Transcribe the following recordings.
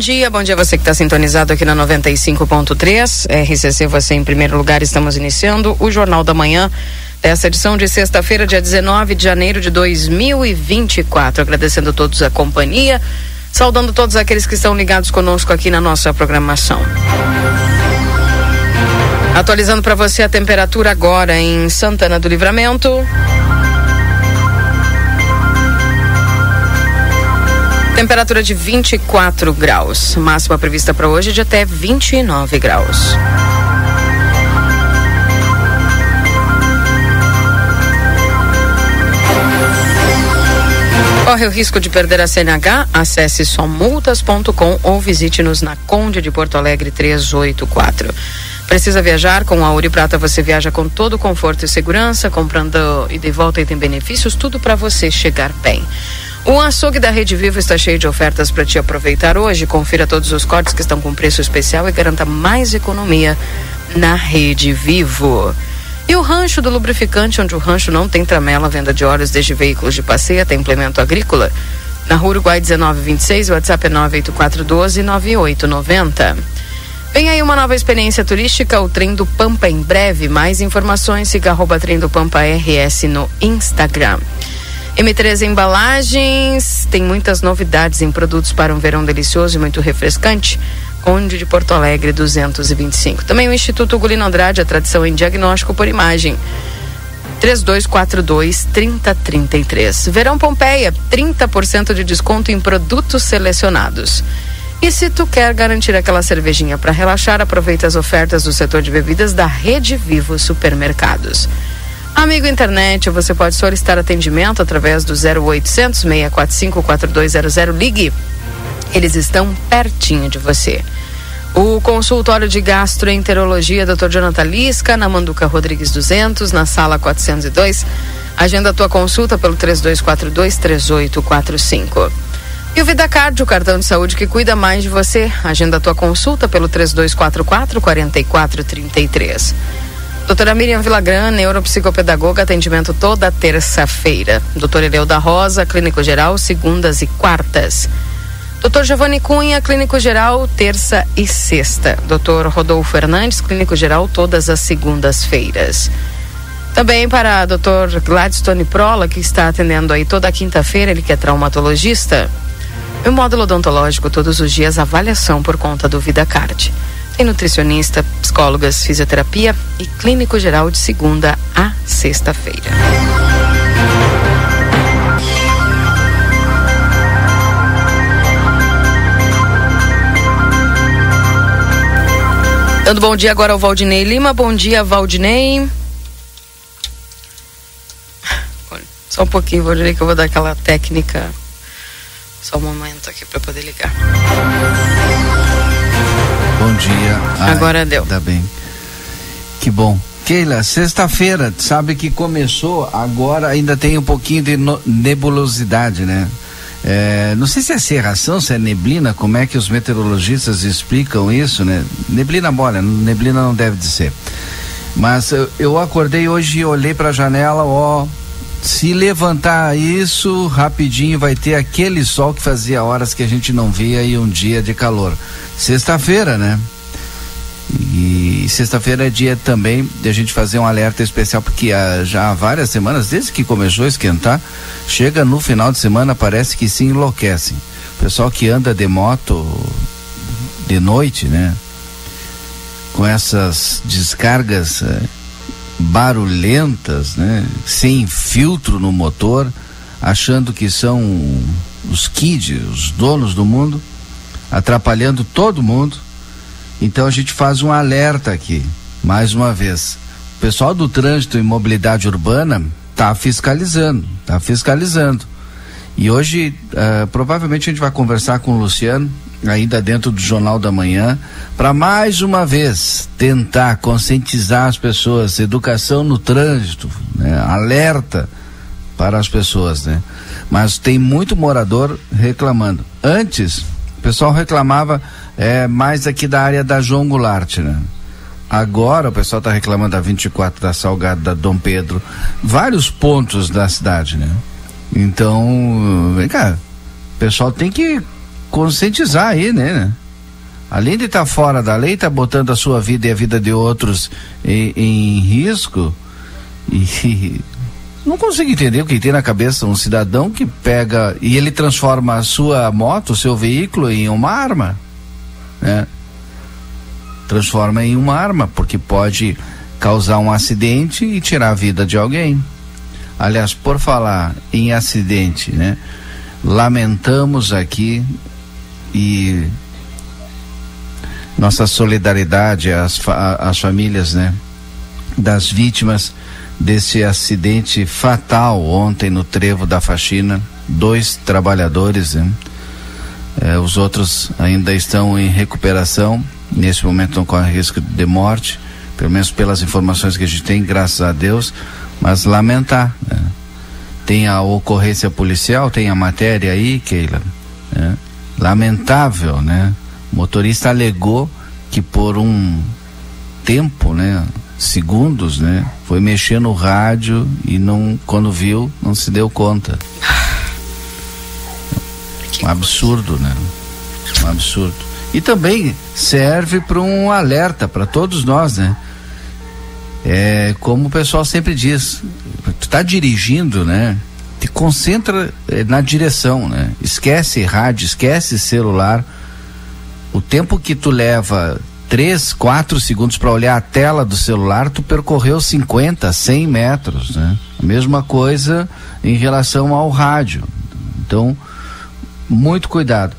Dia. Bom dia você que está sintonizado aqui na 95.3. RCC, você em primeiro lugar. Estamos iniciando o Jornal da Manhã dessa edição de sexta-feira, dia 19 de janeiro de 2024. Agradecendo a todos a companhia, saudando todos aqueles que estão ligados conosco aqui na nossa programação. Atualizando para você a temperatura agora em Santana do Livramento. Temperatura de 24 graus. Máxima prevista para hoje de até 29 graus. Corre o risco de perder a CNH? Acesse somultas.com ou visite-nos na Conde de Porto Alegre 384. Precisa viajar? Com a Ouro Prata você viaja com todo conforto e segurança, comprando e de volta e tem benefícios, tudo para você chegar bem. O açougue da Rede Vivo está cheio de ofertas para te aproveitar hoje. Confira todos os cortes que estão com preço especial e garanta mais economia na Rede Vivo. E o rancho do lubrificante, onde o rancho não tem tramela, venda de óleos desde veículos de passeio até implemento agrícola. Na Rua Uruguai 1926, o WhatsApp é 984129890. Vem aí uma nova experiência turística, o Trem do Pampa em breve. Mais informações, siga arroba Trem do Pampa RS no Instagram. M3 Embalagens tem muitas novidades em produtos para um verão delicioso e muito refrescante. Conde de Porto Alegre 225. Também o Instituto Gulino Andrade, a tradição em diagnóstico por imagem. 3242 3033. Verão Pompeia, 30% de desconto em produtos selecionados. E se tu quer garantir aquela cervejinha para relaxar, aproveita as ofertas do setor de bebidas da Rede Vivo Supermercados. Amigo internet, você pode solicitar atendimento através do 0800 645 4200. Ligue. Eles estão pertinho de você. O consultório de gastroenterologia Dr. Jonathan Lisca, na Manduca Rodrigues 200, na sala 402. Agenda a tua consulta pelo 3242 3845. E o Vida Card, o cartão de saúde que cuida mais de você. Agenda a tua consulta pelo 3244 4433. Doutora Miriam Villagrán, neuropsicopedagoga, atendimento toda terça-feira. Doutor Eleu da Rosa, clínico geral, segundas e quartas. Doutor Giovanni Cunha, clínico geral, terça e sexta. Doutor Rodolfo Fernandes, clínico geral, todas as segundas-feiras. Também para doutor Gladstone Prola, que está atendendo aí toda quinta-feira, ele que é traumatologista. E o módulo odontológico, todos os dias, avaliação por conta do VidaCard. Nutricionista, psicólogas, fisioterapia e clínico geral de segunda a sexta-feira. Dando bom dia agora ao Valdinei Lima. Bom dia, Valdinei. Só um pouquinho, Valdinei, que eu vou dar aquela técnica. Só um momento aqui para poder ligar. Bom dia. Ai, Agora deu. Tá bem. Que bom. Keila, sexta-feira, sabe que começou, agora ainda tem um pouquinho de nebulosidade, né? É, não sei se é serração, se é neblina, como é que os meteorologistas explicam isso, né? Neblina mole, neblina não deve de ser. Mas eu, eu acordei hoje e olhei para a janela, ó, se levantar isso, rapidinho vai ter aquele sol que fazia horas que a gente não via e um dia de calor. Sexta-feira, né? E sexta-feira é dia também de a gente fazer um alerta especial, porque há, já há várias semanas, desde que começou a esquentar, chega no final de semana, parece que se enlouquecem. O pessoal que anda de moto de noite, né? Com essas descargas. Barulhentas, né? Sem filtro no motor, achando que são os kids, os donos do mundo, atrapalhando todo mundo Então a gente faz um alerta aqui, mais uma vez. O pessoal do trânsito e mobilidade urbana está fiscalizando, está fiscalizando. E hoje, uh, provavelmente a gente vai conversar com o Luciano, ainda dentro do Jornal da Manhã, para mais uma vez tentar conscientizar as pessoas, educação no trânsito, né? alerta para as pessoas, né? Mas tem muito morador reclamando. Antes, o pessoal reclamava é, mais aqui da área da João Goulart, né? Agora o pessoal está reclamando da 24, da Salgado, da Dom Pedro, vários pontos da cidade, né? Então, vem cá, o pessoal tem que conscientizar aí, né? Além de estar tá fora da lei, está botando a sua vida e a vida de outros em, em risco. E não consigo entender o que tem na cabeça um cidadão que pega e ele transforma a sua moto, o seu veículo, em uma arma, né? transforma em uma arma, porque pode causar um acidente e tirar a vida de alguém. Aliás, por falar em acidente, né? Lamentamos aqui e nossa solidariedade às, às famílias, né? Das vítimas desse acidente fatal ontem no trevo da faxina, dois trabalhadores, né? É, os outros ainda estão em recuperação nesse momento não corre risco de morte, pelo menos pelas informações que a gente tem, graças a Deus, mas lamentar. Né? Tem a ocorrência policial, tem a matéria aí, Keila. Né? Lamentável, né? O motorista alegou que por um tempo, né? Segundos, né? Foi mexer no rádio e não, quando viu, não se deu conta. Um absurdo, né? Um absurdo. E também serve para um alerta para todos nós, né? É, como o pessoal sempre diz, tu tá dirigindo, né? Te concentra é, na direção, né? Esquece rádio, esquece celular. O tempo que tu leva 3, 4 segundos para olhar a tela do celular, tu percorreu 50, 100 metros, né? A mesma coisa em relação ao rádio. Então, muito cuidado.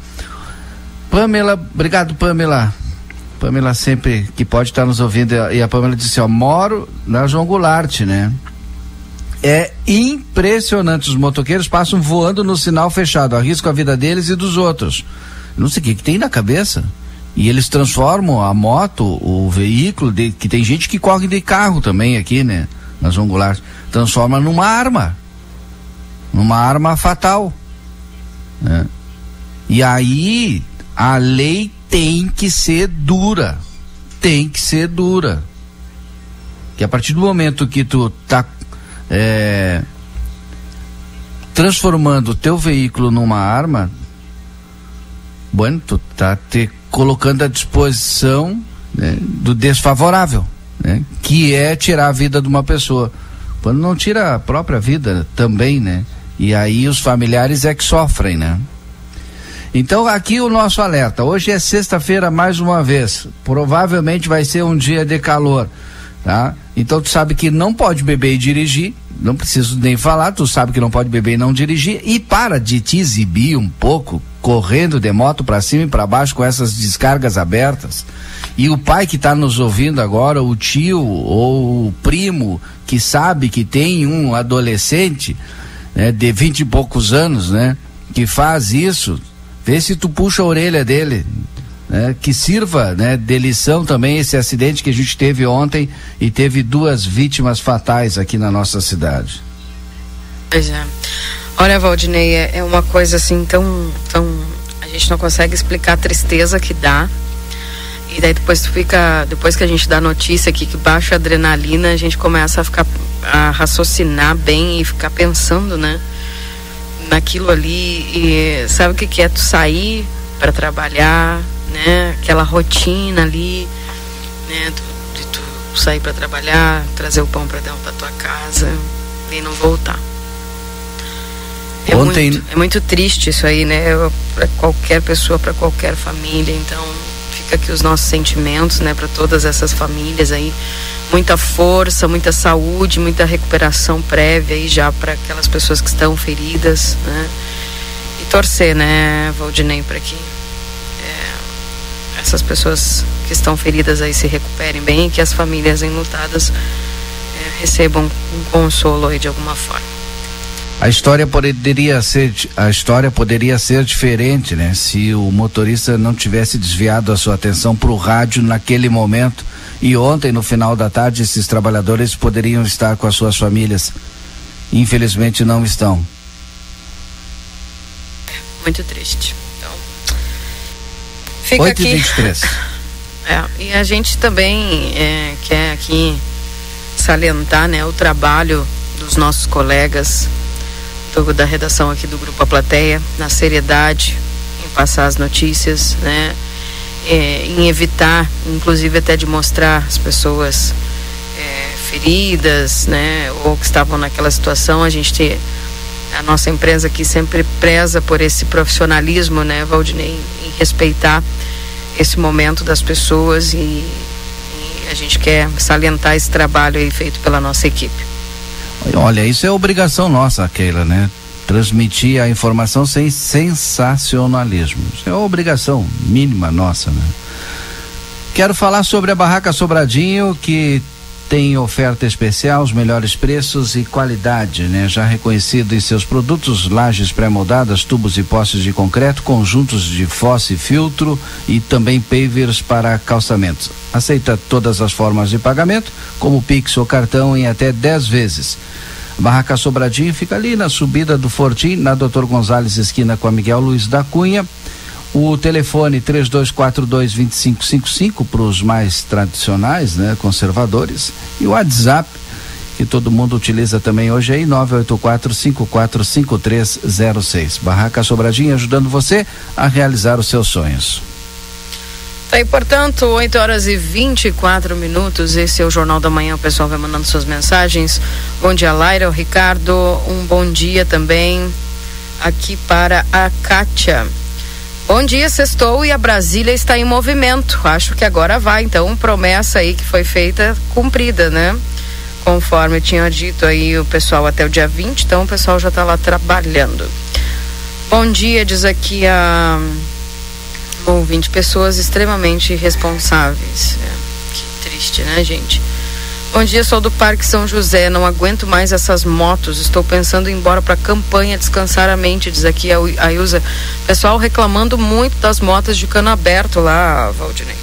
Pamela, obrigado Pamela. Pamela sempre que pode estar nos ouvindo e a Pamela disse, ó, moro na João Goulart, né? É impressionante, os motoqueiros passam voando no sinal fechado, arriscam a vida deles e dos outros. Não sei o que, que tem na cabeça. E eles transformam a moto, o veículo, de, que tem gente que corre de carro também aqui, né? Na João Goulart. Transforma numa arma. Numa arma fatal. Né? E aí a lei tem que ser dura. Tem que ser dura. Que a partir do momento que tu tá é, transformando o teu veículo numa arma, bueno, tu tá te colocando à disposição né, do desfavorável, né, que é tirar a vida de uma pessoa. Quando não tira a própria vida também, né? E aí os familiares é que sofrem, né? Então aqui o nosso alerta. Hoje é sexta-feira mais uma vez. Provavelmente vai ser um dia de calor, tá? Então tu sabe que não pode beber e dirigir. Não preciso nem falar, tu sabe que não pode beber e não dirigir e para de te exibir um pouco correndo de moto para cima e para baixo com essas descargas abertas. E o pai que está nos ouvindo agora, o tio ou o primo que sabe que tem um adolescente né, de vinte e poucos anos, né, que faz isso, Vê se tu puxa a orelha dele. Né, que sirva né, de lição também esse acidente que a gente teve ontem e teve duas vítimas fatais aqui na nossa cidade. Pois é. Olha, Valdinei, é, é uma coisa assim tão, tão. A gente não consegue explicar a tristeza que dá. E daí depois tu fica. Depois que a gente dá notícia aqui que baixa a adrenalina, a gente começa a ficar. a raciocinar bem e ficar pensando, né? naquilo ali e sabe o que, que é tu sair para trabalhar, né? Aquela rotina ali, né? Tu, de tu sair para trabalhar, trazer o pão para dentro da tua casa e não voltar. É Ontem... muito, é muito triste isso aí, né? Para qualquer pessoa, para qualquer família. Então, fica aqui os nossos sentimentos, né? Para todas essas famílias aí muita força, muita saúde, muita recuperação prévia aí já para aquelas pessoas que estão feridas, né? E torcer, né, Valdinei, para que essas pessoas que estão feridas aí se recuperem bem e que as famílias enlutadas é, recebam um consolo aí de alguma forma. A história poderia ser a história poderia ser diferente, né? Se o motorista não tivesse desviado a sua atenção para o rádio naquele momento e ontem no final da tarde esses trabalhadores poderiam estar com as suas famílias. Infelizmente não estão. Muito triste. Fica 8 aqui. 23. É, e a gente também é, quer aqui salientar, né, o trabalho dos nossos colegas do, da redação aqui do Grupo A Plateia, na seriedade em passar as notícias, né? É, em evitar, inclusive até de mostrar as pessoas é, feridas, né? Ou que estavam naquela situação, a gente a nossa empresa aqui sempre preza por esse profissionalismo, né, Valdinei, em respeitar esse momento das pessoas e, e a gente quer salientar esse trabalho aí feito pela nossa equipe. Olha, isso é obrigação nossa, Keila, né? Transmitir a informação sem sensacionalismo. Isso é obrigação mínima nossa, né? Quero falar sobre a Barraca Sobradinho, que tem oferta especial, os melhores preços e qualidade, né? Já reconhecido em seus produtos, lajes pré-moldadas, tubos e postes de concreto, conjuntos de fosse e filtro e também pavers para calçamentos. Aceita todas as formas de pagamento, como Pix ou cartão em até 10 vezes. Barraca Sobradinho fica ali na subida do Fortim, na Doutor Gonzalez, esquina com a Miguel Luiz da Cunha. O telefone 3242-2555 para os mais tradicionais, né, conservadores. E o WhatsApp, que todo mundo utiliza também hoje aí, 984-545306. Barraca Sobradinho ajudando você a realizar os seus sonhos. Tá aí, portanto, 8 horas e 24 minutos. Esse é o Jornal da Manhã. O pessoal vai mandando suas mensagens. Bom dia, Laira, o Ricardo. Um bom dia também aqui para a Kátia. Bom dia, sextou e a Brasília está em movimento. Acho que agora vai. Então, promessa aí que foi feita, cumprida, né? Conforme tinha dito aí o pessoal até o dia 20, então o pessoal já está lá trabalhando. Bom dia, diz aqui a ouvinte, pessoas extremamente responsáveis. É, que triste, né, gente? Bom dia, sou do Parque São José. Não aguento mais essas motos. Estou pensando em ir embora para campanha descansar a mente, diz aqui a Ilza. Pessoal reclamando muito das motos de cano aberto lá, Valdinei.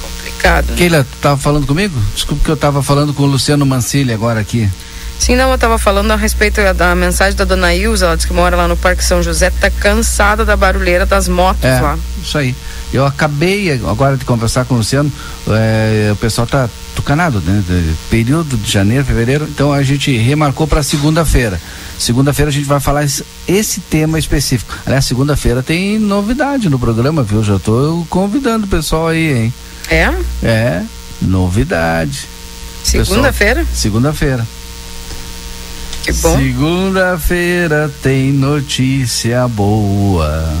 Complicado. Né? Keila, tu estava falando comigo? Desculpa que eu estava falando com o Luciano Mancilli agora aqui. Sim, não, eu estava falando a respeito da mensagem da dona Ilza, ela diz que mora lá no Parque São José, tá cansada da barulheira das motos é, lá. Isso aí. Eu acabei agora de conversar com o Luciano, é, o pessoal tá tucanado, né? período de janeiro, fevereiro, então a gente remarcou para segunda-feira. Segunda-feira a gente vai falar esse, esse tema específico. Aliás, segunda-feira tem novidade no programa, viu? Já tô convidando o pessoal aí, hein? É? É, novidade. Segunda-feira? Segunda-feira. Que bom. Segunda-feira tem notícia boa.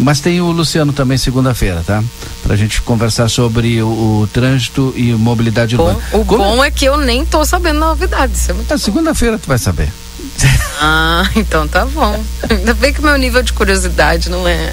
Mas tem o Luciano também segunda-feira, tá? Pra gente conversar sobre o, o trânsito e mobilidade bom, urbana. O Como... bom é que eu nem tô sabendo novidades. É ah, segunda-feira tu vai saber. Ah, então tá bom. Ainda bem que meu nível de curiosidade não é.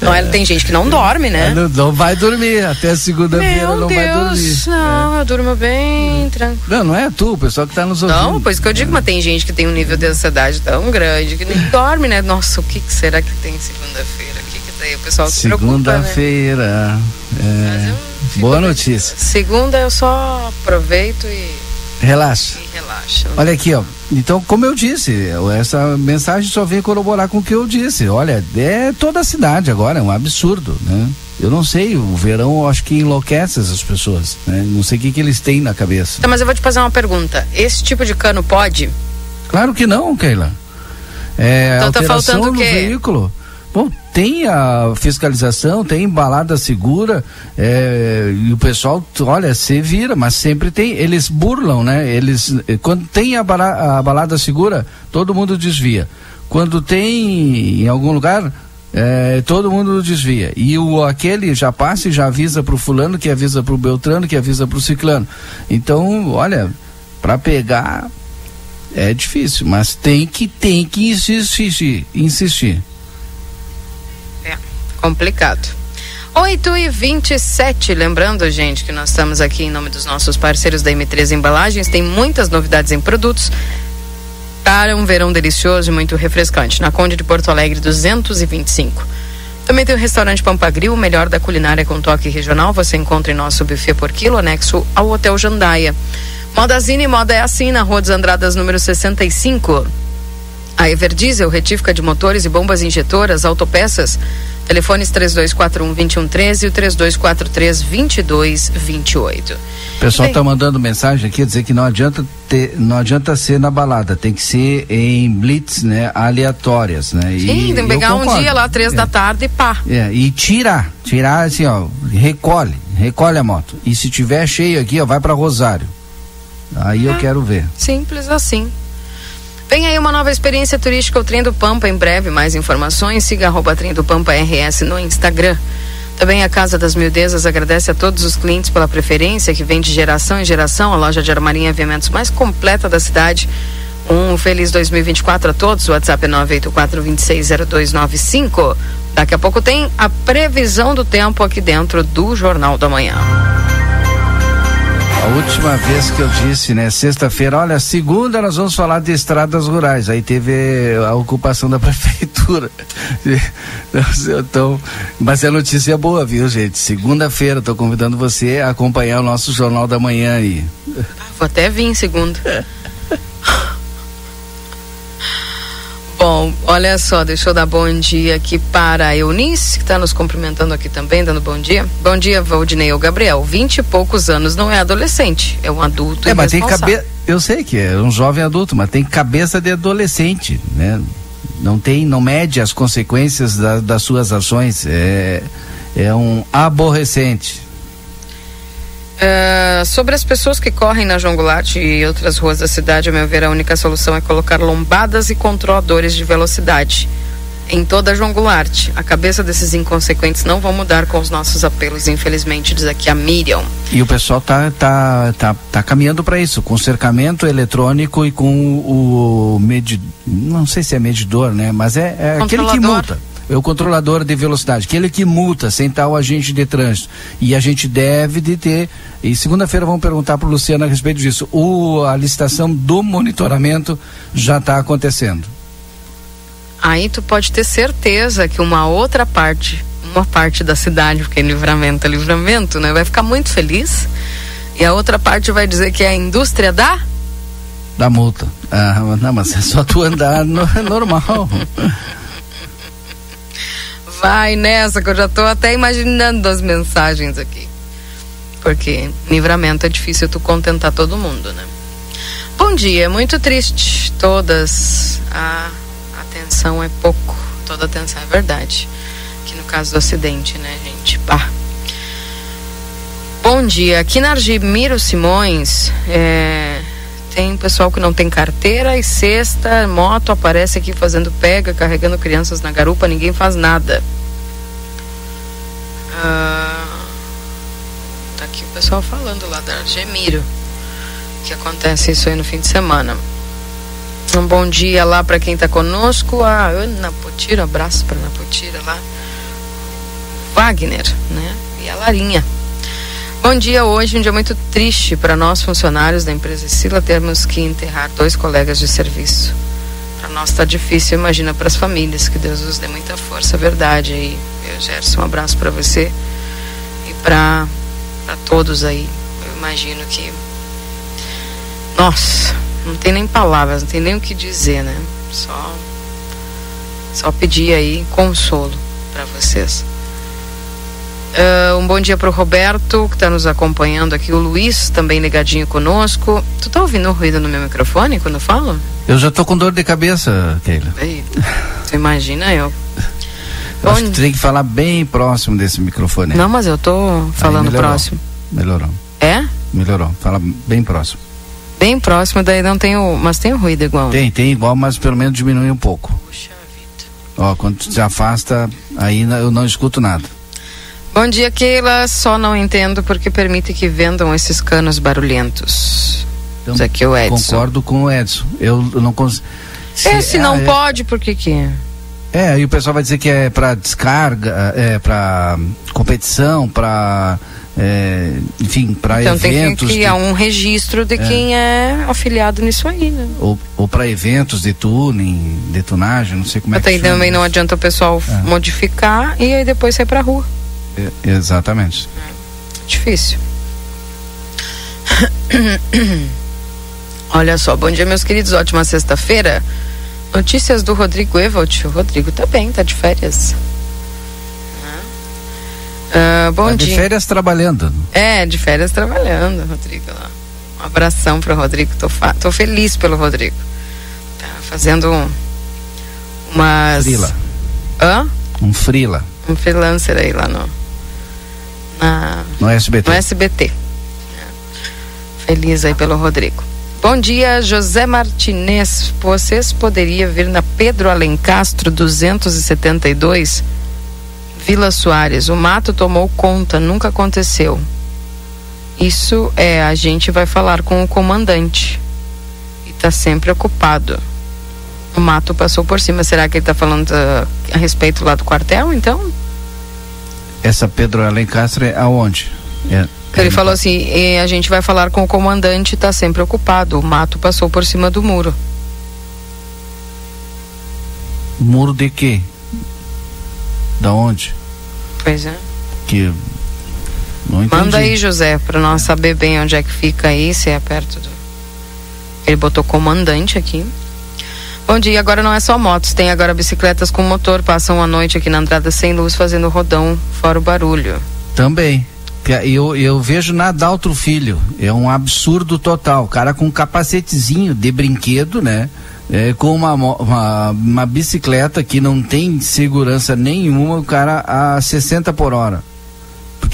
Não é, tem gente que não dorme, né? Não, não vai dormir. Até segunda-feira não Deus, vai dormir. Não, é. eu durmo bem tranquilo. Não, não é tu, o pessoal que tá nos ouvindo. Não, pois que eu digo, mas tem gente que tem um nível de ansiedade tão grande que nem dorme, né? Nossa, o que, que será que tem segunda-feira? O que, que tem? O pessoal se Segunda-feira. Né? É. Boa notícia. Segunda eu só aproveito e. Relaxa. E relaxa. Olha aqui, ó. Então, como eu disse, essa mensagem só vem corroborar com o que eu disse. Olha, é toda a cidade agora, é um absurdo, né? Eu não sei, o verão acho que enlouquece essas pessoas, né? Não sei o que, que eles têm na cabeça. Tá, mas eu vou te fazer uma pergunta. Esse tipo de cano pode? Claro que não, Keila. É então tá faltando o quê? veículo. Bom, tem a fiscalização, tem balada segura, é, e o pessoal, olha, se vira, mas sempre tem, eles burlam, né? Eles, eh, quando tem a, bala, a balada segura, todo mundo desvia. Quando tem em algum lugar, é, todo mundo desvia. E o aquele já passa e já avisa para o fulano, que avisa para o Beltrano, que avisa para o ciclano. Então, olha, para pegar é difícil, mas tem que tem que insistir, insistir. Complicado. 8 e 27 lembrando, gente, que nós estamos aqui em nome dos nossos parceiros da M3 Embalagens, tem muitas novidades em produtos para um verão delicioso e muito refrescante, na Conde de Porto Alegre 225. Também tem o restaurante Pampagril, o melhor da culinária com toque regional. Você encontra em nosso buffet por quilo, anexo ao Hotel Jandaia. Modazine Moda é assim, na Rua dos Andradas, número 65. A Everdiesel, retífica de motores e bombas injetoras, autopeças. Telefones 3241-2113 e o 3243-2228. O pessoal está mandando mensagem aqui dizer que não adianta ter, não adianta ser na balada, tem que ser em blitz, né, aleatórias, né? Sim, tem que pegar um dia lá três é. da tarde e pá. É, e tirar, tirar assim, ó, recolhe, recolhe a moto. E se tiver cheio aqui, ó, vai para Rosário. Aí é. eu quero ver. Simples assim. Vem aí uma nova experiência turística, o Trem do Pampa. Em breve, mais informações. Siga arroba Trem do Pampa RS no Instagram. Também a Casa das Mildezas agradece a todos os clientes pela preferência que vem de geração em geração. A loja de armarinha e aviamentos mais completa da cidade. Um feliz 2024 a todos. WhatsApp é 984-260295. Daqui a pouco tem a previsão do tempo aqui dentro do Jornal da Manhã. A última vez que eu disse, né? Sexta-feira, olha, segunda nós vamos falar de estradas rurais. Aí teve a ocupação da prefeitura. Então, mas a notícia é boa, viu, gente? Segunda-feira, estou convidando você a acompanhar o nosso Jornal da Manhã aí. Vou até vir segunda. Bom, olha só, deixa eu dar bom dia aqui para a Eunice, que está nos cumprimentando aqui também, dando bom dia. Bom dia, Valdinei ou Gabriel. Vinte e poucos anos não é adolescente, é um adulto. É, mas tem cabeça. Eu sei que é um jovem adulto, mas tem cabeça de adolescente, né? Não tem, não mede as consequências da, das suas ações. É, é um aborrecente. Uh, sobre as pessoas que correm na João Goulart e outras ruas da cidade, a meu ver, a única solução é colocar lombadas e controladores de velocidade em toda a João Goulart. A cabeça desses inconsequentes não vão mudar com os nossos apelos, infelizmente, diz aqui a Miriam. E o pessoal tá, tá, tá, tá caminhando para isso, com cercamento eletrônico e com o, o medidor, não sei se é medidor, né? Mas é, é aquele que multa o controlador de velocidade, aquele que multa sem tal agente de trânsito. E a gente deve de ter, e segunda-feira vamos perguntar para o Luciano a respeito disso, o, a licitação do monitoramento já está acontecendo. Aí tu pode ter certeza que uma outra parte, uma parte da cidade, porque livramento é livramento, né? Vai ficar muito feliz. E a outra parte vai dizer que é a indústria da da multa. Ah, não, mas é só tu andar no, é normal. Vai nessa, que eu já estou até imaginando as mensagens aqui. Porque livramento é difícil tu contentar todo mundo, né? Bom dia, muito triste. Todas. A atenção é pouco. Toda atenção é verdade. Que no caso do acidente, né, gente? Pá. Bom dia. Aqui na Argimiro Simões, é, tem pessoal que não tem carteira e sexta, moto aparece aqui fazendo pega, carregando crianças na garupa, ninguém faz nada. Ah, tá aqui o pessoal falando lá da Gemiro, que acontece isso aí no fim de semana. Um bom dia lá para quem está conosco, a Ana Potira, abraço para Ana Potira lá. Wagner, né? E a Larinha. Bom dia hoje, um dia muito triste para nós funcionários da empresa Sila termos que enterrar dois colegas de serviço. Para nós está difícil, imagina para as famílias, que Deus nos dê muita força, verdade aí. Eu, Gerson, um abraço para você e para todos aí. Eu imagino que nossa, não tem nem palavras, não tem nem o que dizer, né? Só só pedir aí consolo para vocês. Uh, um bom dia para o Roberto, que está nos acompanhando aqui. O Luiz, também ligadinho conosco. Tu tá ouvindo o ruído no meu microfone quando eu falo? Eu já tô com dor de cabeça, Keila. Eita, tu imagina eu. eu acho que tu tem que falar bem próximo desse microfone. Não, mas eu tô falando melhorou, próximo. Melhorou. É? Melhorou. Fala bem próximo. Bem próximo, daí não tem o. Mas tem o ruído igual. Tem, tem igual, mas pelo menos diminui um pouco. Puxa vida. Ó, quando tu se afasta, aí eu não escuto nada. Bom dia, Keila. Só não entendo porque permite que vendam esses canos barulhentos. Então, Isso aqui é o Edson. Concordo com o Edson. Eu, não consigo. Se, é, se não é, pode, por que que? É, aí o pessoal vai dizer que é para descarga, é para competição, para é, enfim, para então, eventos. Então tem que criar de... um registro de é. quem é afiliado nisso aí, né? Ou, ou para eventos de tuning, detonagem, não sei como Até é que também não adianta o pessoal é. modificar e aí depois sair pra rua. Exatamente. Difícil. Olha só, bom dia meus queridos, ótima sexta-feira. Notícias do Rodrigo Evald. O Rodrigo tá bem, tá de férias. Uh, bom tá dia. De férias trabalhando. É, de férias trabalhando, Rodrigo. Um abração para o Rodrigo. Tô, tô feliz pelo Rodrigo. Tá fazendo um, umas. Frila. Hã? Um frila. Um freelancer aí lá no. Na, no SBT. No SBT. Feliz aí pelo Rodrigo. Bom dia, José Martinez. Vocês poderiam vir na Pedro Alencastro 272? Vila Soares, o mato tomou conta, nunca aconteceu. Isso é, a gente vai falar com o comandante. E está sempre ocupado. O mato passou por cima. Será que ele está falando a, a, respeito lá do quartel, então? Essa Pedro Alencastre é aonde? É, ele falou assim: a gente vai falar com o comandante, está sempre ocupado. O mato passou por cima do muro. Muro de quê? Da onde? Pois é. Que não entendi. Manda aí, José, para nós saber bem onde é que fica aí, se é perto do. Ele botou comandante aqui. Bom dia, agora não é só motos, tem agora bicicletas com motor, passam a noite aqui na entrada sem luz, fazendo rodão, fora o barulho. Também. Eu, eu vejo na Daltro Filho, é um absurdo total. O cara com um capacetezinho de brinquedo, né? é, com uma, uma, uma, bicicleta que não tem segurança nenhuma, o cara a 60 por hora.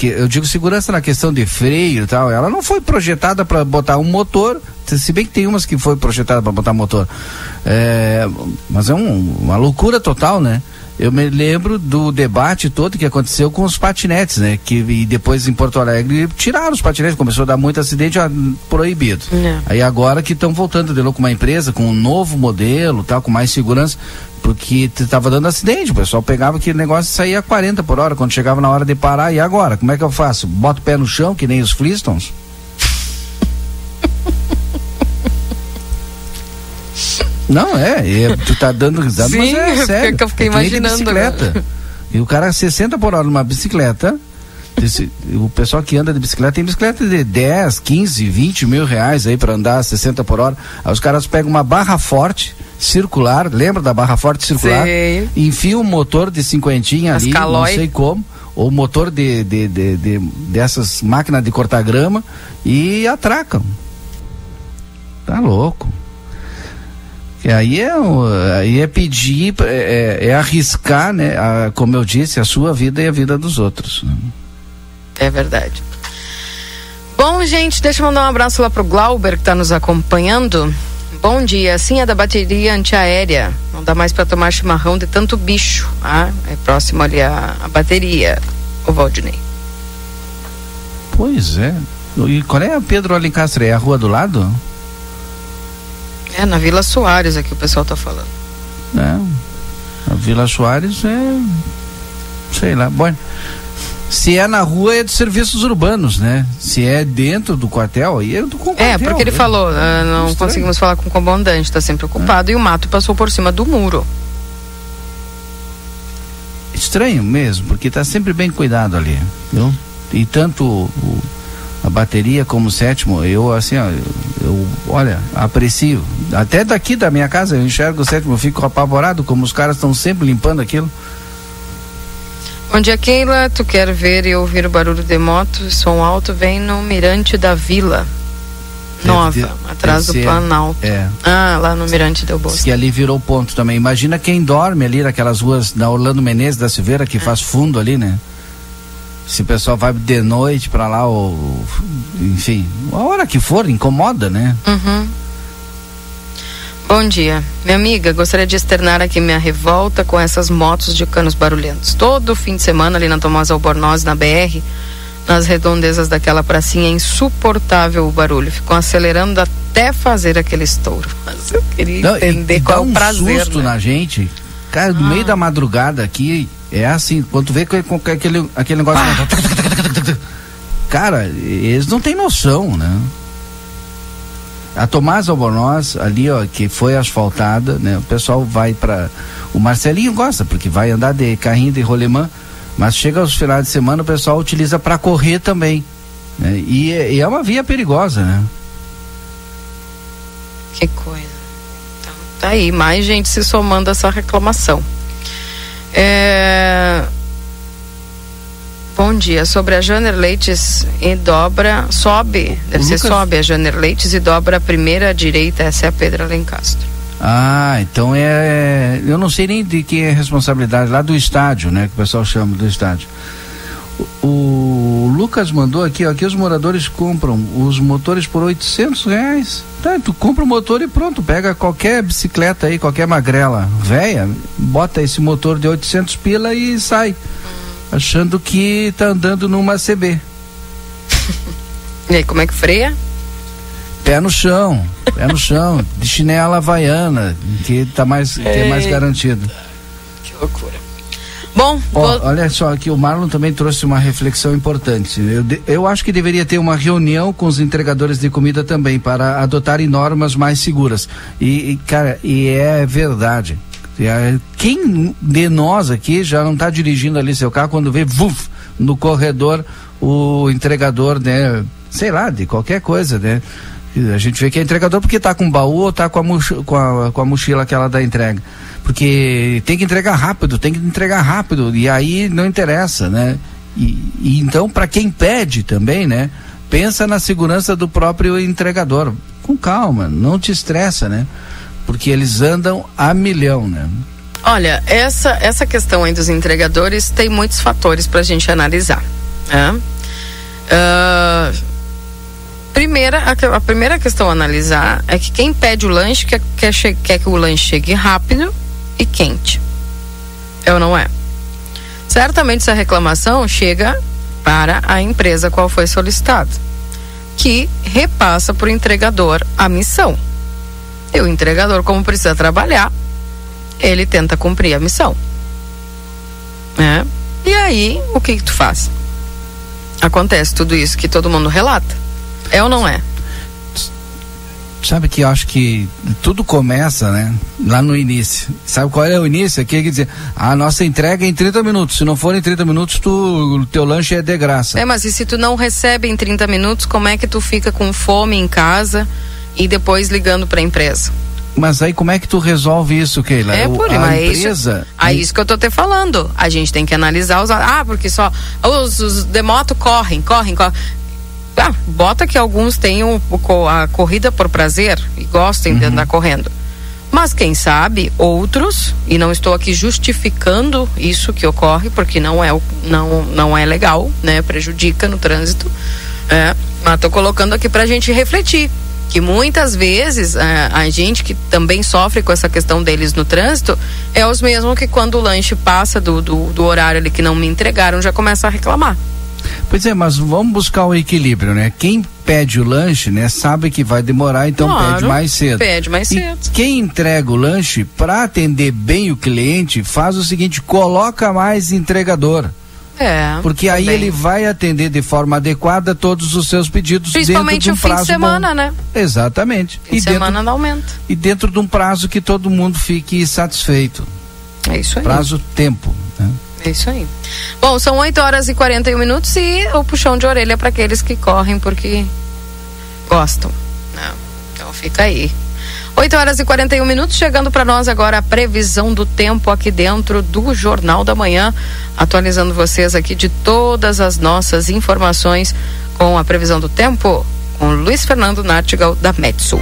Porque eu digo segurança na questão de freio e tal, ela não foi projetada para botar um motor, se bem que tem umas que foi projetada para botar motor. É, mas é um, uma loucura total, né? eu me lembro do debate todo que aconteceu com os patinetes, né? Que e depois em Porto Alegre tiraram os patinetes, começou a dar muito acidente ó, proibido. É. Aí agora que estão voltando de novo com uma empresa com um novo modelo, tal, com mais segurança, porque estava dando acidente, o pessoal pegava aquele negócio e saía a 40 por hora quando chegava na hora de parar. E agora, como é que eu faço? Boto o pé no chão, que nem os Flintstones? Não, é, é, tu tá dando risada, Sim, mas é sério. Que eu fiquei é imaginando. bicicleta. E o cara 60 por hora numa bicicleta. Esse, o pessoal que anda de bicicleta tem bicicleta de 10, 15, 20 mil reais aí para andar 60 por hora. Aí os caras pegam uma barra forte circular, lembra da barra forte circular? Sei. Enfia um motor de cinquentinha ali, calói. não sei como, ou motor de, de, de, de, dessas máquinas de cortar grama e atracam. Tá louco. E aí é, aí é pedir, é, é, é arriscar, né? A, como eu disse, a sua vida e a vida dos outros. Né? É verdade. Bom, gente, deixa eu mandar um abraço lá pro Glauber que está nos acompanhando. Bom dia, assim é da bateria antiaérea. Não dá mais para tomar chimarrão de tanto bicho. Ah, é próximo ali a, a bateria, o Valdinei. Pois é. E qual é a Pedro Alencastre? É a rua do lado? É, na Vila Soares aqui o pessoal tá falando. É. A Vila Soares é. Sei lá. Bom. Se é na rua é de serviços urbanos, né? Se é dentro do quartel, aí é do quartel. É, porque ele né? falou, uh, não Estranho. conseguimos falar com o comandante, está sempre ocupado, é. e o mato passou por cima do muro. Estranho mesmo, porque está sempre bem cuidado ali, viu? E tanto o, a bateria como sétimo, eu assim, ó, eu, eu, olha, aprecio. Até daqui da minha casa eu enxergo o sétimo, eu fico apavorado como os caras estão sempre limpando aquilo. Bom dia, Keila. Tu quer ver e ouvir o barulho de moto, som alto, vem no Mirante da Vila. Nova, deve, atrás deve do Planalto. É. Ah, lá no Mirante Del Bosque. Que ali virou ponto também. Imagina quem dorme ali naquelas ruas da Orlando Menezes da Silveira, que é. faz fundo ali, né? se o pessoal vai de noite para lá, ou, enfim, a hora que for, incomoda, né? Uhum. Bom dia. Minha amiga, gostaria de externar aqui minha revolta com essas motos de canos barulhentos. Todo fim de semana ali na Tomás Albornoz, na BR, nas redondezas daquela pracinha, é insuportável o barulho. Ficam acelerando até fazer aquele estouro. Mas eu queria Não, entender qual é o um prazer. susto né? na gente Cara, no ah. meio da madrugada aqui, é assim, quando vê com, com aquele, aquele negócio. Ah. Cara, eles não têm noção, né? A Tomás Albornoz, ali, ó, que foi asfaltada, né? O pessoal vai para O Marcelinho gosta, porque vai andar de carrinho de rolemã, mas chega aos finais de semana, o pessoal utiliza para correr também. Né? E, e, é uma via perigosa, né? Que coisa. Então, tá aí, mais gente se somando a essa reclamação. É... Bom dia. Sobre a Janer Leites e dobra, sobe, deve ser sobe a Janer Leites e dobra a primeira direita, essa é a Pedra Lencastro. Ah, então é. Eu não sei nem de quem é a responsabilidade, lá do estádio, né? Que o pessoal chama do estádio. O, o Lucas mandou aqui, ó, que os moradores compram os motores por 800 reais. Tá, tu compra o motor e pronto, pega qualquer bicicleta aí, qualquer magrela velha, bota esse motor de 800 pila e sai achando que tá andando numa CB. e aí, como é que freia? Pé no chão, pé no chão, de chinela havaiana, que tá mais, que é mais garantido. Que loucura. Bom, vou... olha só aqui o Marlon também trouxe uma reflexão importante. Eu, eu acho que deveria ter uma reunião com os entregadores de comida também para adotarem normas mais seguras. E, e cara, e é verdade. Quem de nós aqui já não está dirigindo ali seu carro quando vê vuf, no corredor o entregador, né? Sei lá, de qualquer coisa, né? A gente vê que é entregador porque está com o baú ou está com, com, a, com a mochila aquela da entrega. Porque tem que entregar rápido, tem que entregar rápido. E aí não interessa, né? E, e então, para quem pede também, né? Pensa na segurança do próprio entregador. Com calma, não te estressa, né? Porque eles andam a milhão, né? Olha, essa, essa questão aí dos entregadores tem muitos fatores para a gente analisar. Né? Uh, primeira, a, a, primeira questão a analisar é que quem pede o lanche quer, quer, quer que o lanche chegue rápido e quente. É ou não é? Certamente essa reclamação chega para a empresa qual foi solicitado, que repassa para o entregador a missão. E o entregador, como precisa trabalhar, ele tenta cumprir a missão. Né? E aí, o que, que tu faz? Acontece tudo isso que todo mundo relata. É ou não é? Sabe que eu acho que tudo começa, né? Lá no início. Sabe qual é o início? Aqui é que dizer, a nossa entrega é em 30 minutos. Se não for em 30 minutos, tu, o teu lanche é de graça. É, mas e se tu não recebe em 30 minutos, como é que tu fica com fome em casa? E depois ligando para a empresa. Mas aí como é que tu resolve isso, Keila? É por a é empresa. Isso, é isso que eu tô te falando. A gente tem que analisar os. Ah, porque só. Os, os de moto correm, correm, correm. Ah, bota que alguns tenham a corrida por prazer e gostem uhum. de andar correndo. Mas quem sabe outros, e não estou aqui justificando isso que ocorre, porque não é, não, não é legal, né? Prejudica no trânsito. É, mas estou colocando aqui para a gente refletir que muitas vezes a, é, a, gente que também sofre com essa questão deles no trânsito é os mesmos que quando o lanche passa do, do, do horário ali que não me entregaram já começa a reclamar. Pois é, mas vamos buscar o equilíbrio, né? Quem pede o lanche, né, sabe que vai demorar, então claro, pede mais cedo. Pede mais cedo. E quem entrega o lanche, para atender bem o cliente, faz o seguinte: coloca mais entregador. É. Porque aí também. ele vai atender de forma adequada todos os seus pedidos Principalmente dentro de um o fim de semana, bom. né? Exatamente. Fim e de dentro, semana não aumenta. E dentro de um prazo que todo mundo fique satisfeito. É isso aí. Prazo tempo. Né? É isso aí. Bom, são 8 horas e 41 minutos e o puxão de orelha para aqueles que correm porque gostam. Não. Né? Então fica aí. 8 horas e 41 minutos, chegando para nós agora a previsão do tempo aqui dentro do Jornal da Manhã, atualizando vocês aqui de todas as nossas informações com a previsão do tempo com Luiz Fernando Nartigal da Metsul.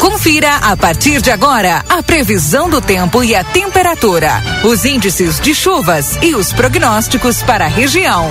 Confira a partir de agora a previsão do tempo e a temperatura, os índices de chuvas e os prognósticos para a região.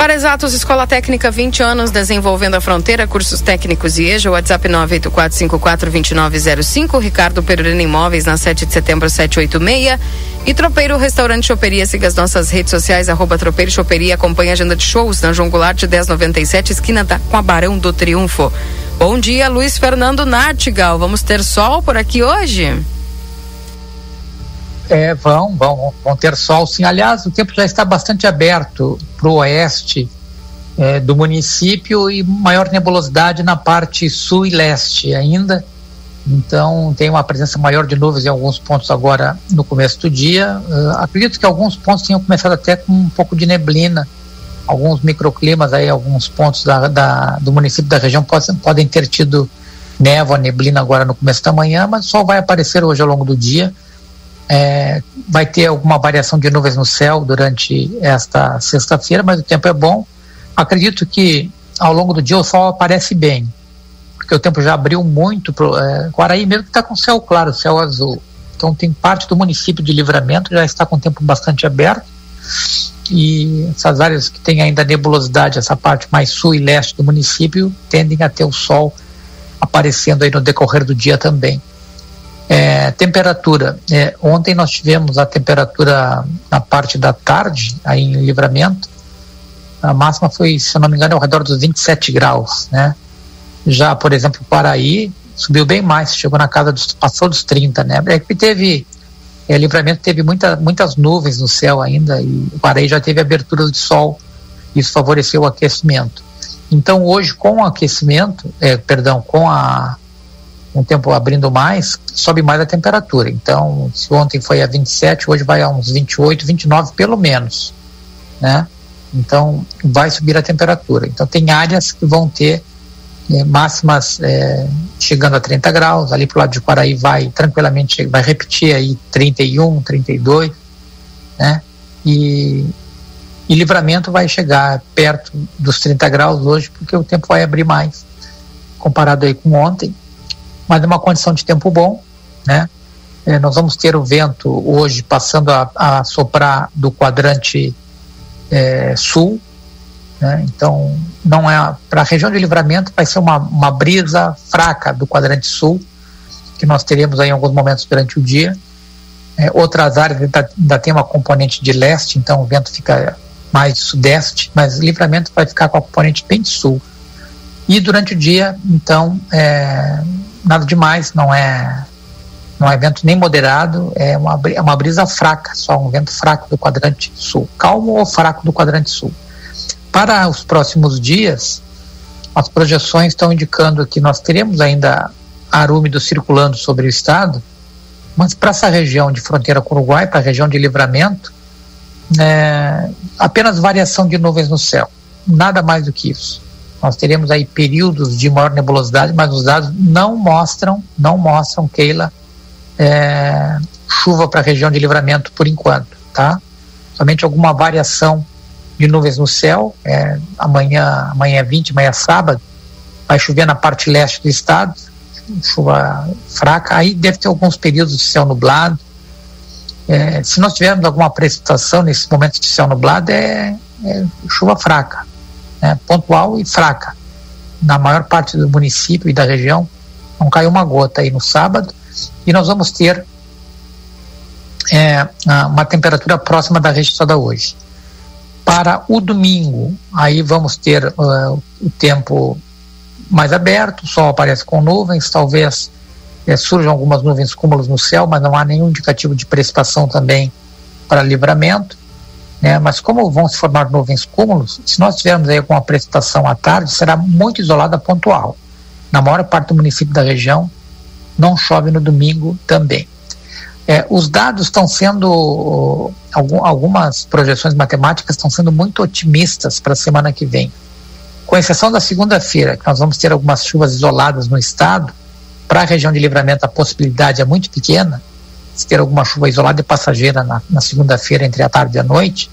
Para Exatos, Escola Técnica 20 anos desenvolvendo a fronteira, cursos técnicos e EJA, WhatsApp 984542905, Ricardo Perurena Imóveis na 7 de setembro 786 e Tropeiro Restaurante Choperia, siga as nossas redes sociais, arroba Tropeiro Choperia, acompanhe a agenda de shows na João Goulart 1097, esquina da, com a Barão do Triunfo. Bom dia, Luiz Fernando Nartigal, vamos ter sol por aqui hoje? É, vão, vão, vão ter sol sim. Aliás, o tempo já está bastante aberto para o oeste é, do município e maior nebulosidade na parte sul e leste ainda. Então tem uma presença maior de nuvens em alguns pontos agora no começo do dia. Uh, acredito que alguns pontos tenham começado até com um pouco de neblina. Alguns microclimas aí, alguns pontos da, da, do município da região podem, podem ter tido névoa, neblina agora no começo da manhã, mas sol vai aparecer hoje ao longo do dia. É, vai ter alguma variação de nuvens no céu durante esta sexta-feira, mas o tempo é bom. Acredito que ao longo do dia o sol aparece bem, porque o tempo já abriu muito. Pro, é, Guaraí mesmo está com céu claro, céu azul. Então tem parte do município de Livramento já está com o tempo bastante aberto e essas áreas que têm ainda nebulosidade, essa parte mais sul e leste do município, tendem a ter o sol aparecendo aí no decorrer do dia também. É, temperatura. É, ontem nós tivemos a temperatura na parte da tarde, aí em livramento. A máxima foi, se não me engano, ao redor dos 27 graus. Né? Já, por exemplo, Paraí subiu bem mais, chegou na casa dos. passou dos 30, né? É que teve. É, livramento teve muita, muitas nuvens no céu ainda e Paraí já teve aberturas de sol. Isso favoreceu o aquecimento. Então, hoje, com o aquecimento, é, perdão, com a um tempo abrindo mais, sobe mais a temperatura. Então, se ontem foi a 27, hoje vai a uns 28, 29 pelo menos, né? Então, vai subir a temperatura. Então, tem áreas que vão ter é, máximas é, chegando a 30 graus, ali para o lado de Quaraí vai tranquilamente, vai repetir aí 31, 32, né? E, e livramento vai chegar perto dos 30 graus hoje, porque o tempo vai abrir mais, comparado aí com ontem mas numa condição de tempo bom, né? É, nós vamos ter o vento hoje passando a, a soprar do quadrante é, sul, né? então não é para a região de livramento vai ser uma, uma brisa fraca do quadrante sul que nós teremos aí em alguns momentos durante o dia. É, outras áreas ainda, ainda tem uma componente de leste, então o vento fica mais sudeste, mas livramento vai ficar com a componente bem sul. E durante o dia, então, é, nada demais, não é não é vento nem moderado, é uma, é uma brisa fraca, só um vento fraco do quadrante sul, calmo ou fraco do quadrante sul. Para os próximos dias, as projeções estão indicando que nós teremos ainda ar úmido circulando sobre o estado, mas para essa região de fronteira com o Uruguai, para a região de livramento, é, apenas variação de nuvens no céu, nada mais do que isso. Nós teremos aí períodos de maior nebulosidade, mas os dados não mostram, não mostram, Keila, é, chuva para a região de livramento por enquanto, tá? Somente alguma variação de nuvens no céu, é, amanhã, amanhã é 20, amanhã é sábado, vai chover na parte leste do estado, chuva fraca, aí deve ter alguns períodos de céu nublado. É, se nós tivermos alguma precipitação nesses momentos de céu nublado, é, é chuva fraca né, pontual e fraca. Na maior parte do município e da região, não caiu uma gota aí no sábado, e nós vamos ter é, uma temperatura próxima da registrada hoje. Para o domingo, aí vamos ter uh, o tempo mais aberto, o sol aparece com nuvens, talvez é, surjam algumas nuvens cúmulos no céu, mas não há nenhum indicativo de precipitação também para livramento. Né? Mas como vão se formar nuvens cúmulos, se nós tivermos aí alguma precipitação à tarde, será muito isolada pontual. Na maior parte do município da região, não chove no domingo também. É, os dados estão sendo, algum, algumas projeções matemáticas estão sendo muito otimistas para a semana que vem. Com exceção da segunda-feira, que nós vamos ter algumas chuvas isoladas no estado, para a região de livramento a possibilidade é muito pequena, se ter alguma chuva isolada e passageira na, na segunda-feira, entre a tarde e a noite.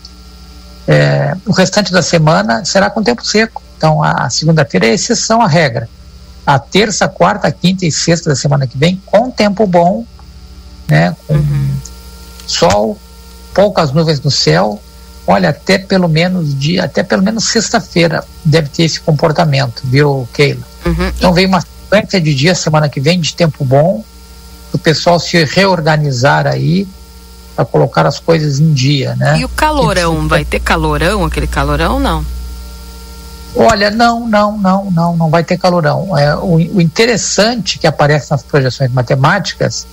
É, o restante da semana será com tempo seco. Então, a, a segunda-feira é exceção à regra. A terça, quarta, quinta e sexta da semana que vem, com tempo bom, né, com uhum. sol, poucas nuvens no céu, Olha, até pelo menos dia, até pelo menos sexta-feira deve ter esse comportamento, viu, Keila? Uhum. Então vem uma sequência de dias semana que vem de tempo bom, o pessoal se reorganizar aí para colocar as coisas em dia, né? E o calorão, vai ter calorão, aquele calorão não? Olha, não, não, não, não, não vai ter calorão. É, o, o interessante que aparece nas projeções matemáticas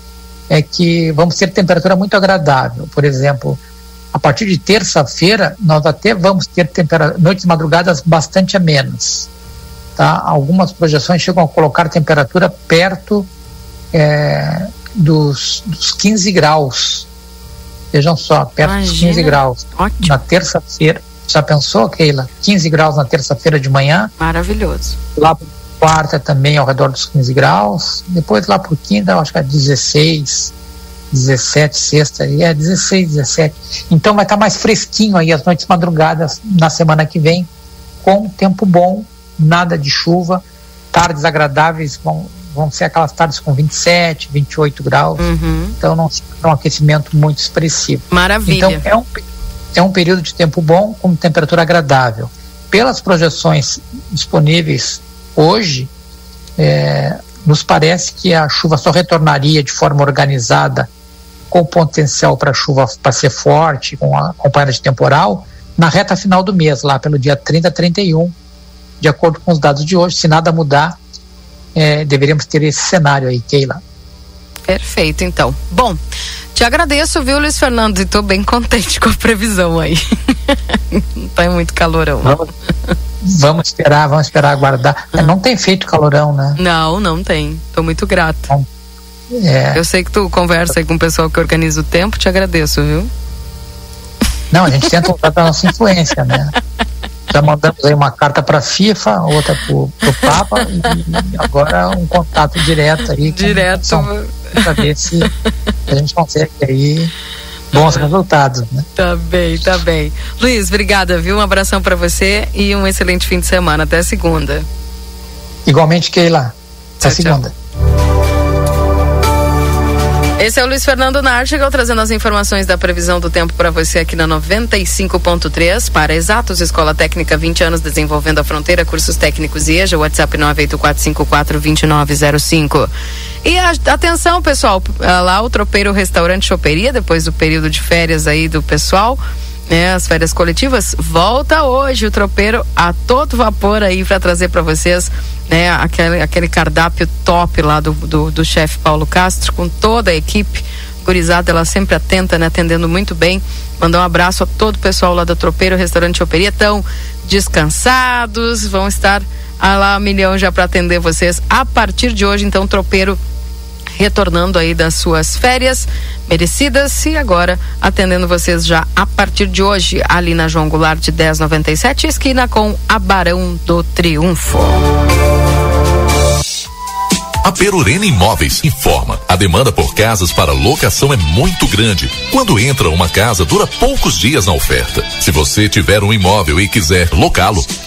é que vamos ter temperatura muito agradável. Por exemplo, a partir de terça-feira, nós até vamos ter noites madrugadas bastante amenas. Tá? Algumas projeções chegam a colocar temperatura perto é, dos, dos 15 graus. Vejam só, perto Imagina. dos 15 graus. Ótimo. Na terça-feira. Já pensou, Keila? 15 graus na terça-feira de manhã. Maravilhoso. Lá para quarta também ao redor dos 15 graus. Depois lá para quinta, acho que é 16, 17, sexta, e é 16, 17. Então vai estar tá mais fresquinho aí as noites madrugadas na semana que vem, com tempo bom, nada de chuva, tardes agradáveis vão vão ser aquelas tardes com 27, 28 graus. Uhum. Então não é um aquecimento muito expressivo. Maravilha. Então é um, é um período de tempo bom com temperatura agradável. Pelas projeções disponíveis hoje, é, nos parece que a chuva só retornaria de forma organizada com potencial para chuva para ser forte, com a companhia de temporal, na reta final do mês, lá pelo dia 30 a 31, de acordo com os dados de hoje. Se nada mudar, é, deveríamos ter esse cenário aí, Keila. Perfeito, então. Bom, te agradeço, viu, Luiz Fernando? E tô bem contente com a previsão aí. não tá muito calorão. Vamos, vamos esperar, vamos esperar aguardar. Ah. Não tem feito calorão, né? Não, não tem. Tô muito grato. É... Eu sei que tu conversa aí com o pessoal que organiza o tempo, te agradeço, viu? Não, a gente tenta usar pra nossa influência, né? Já mandamos aí uma carta para a FIFA, outra para o Papa e agora um contato direto aí. Direto. Para ver se a gente consegue aí bons resultados, né? Tá bem, tá bem. Luiz, obrigada, viu? Um abração para você e um excelente fim de semana. Até segunda. Igualmente, Keila. Até tchau, segunda. Tchau. Esse é o Luiz Fernando Nartigal trazendo as informações da previsão do tempo para você aqui na 95.3 para Exatos Escola Técnica 20 anos desenvolvendo a fronteira, cursos técnicos e EJA, WhatsApp 984542905. E a, atenção, pessoal, lá o Tropeiro Restaurante Choperia, depois do período de férias aí do pessoal, né, as férias coletivas, volta hoje o tropeiro a todo vapor aí para trazer para vocês né, aquele, aquele cardápio top lá do, do, do chefe Paulo Castro, com toda a equipe. Gurizada, ela sempre atenta, né, atendendo muito bem. Mandar um abraço a todo o pessoal lá do Tropeiro Restaurante. Estão descansados, vão estar a lá um milhão já para atender vocês a partir de hoje. Então, Tropeiro retornando aí das suas férias merecidas e agora atendendo vocês já a partir de hoje ali na João Goulart de 1097 esquina com a Barão do Triunfo. A Perurena Imóveis informa: a demanda por casas para locação é muito grande. Quando entra uma casa, dura poucos dias na oferta. Se você tiver um imóvel e quiser locá-lo,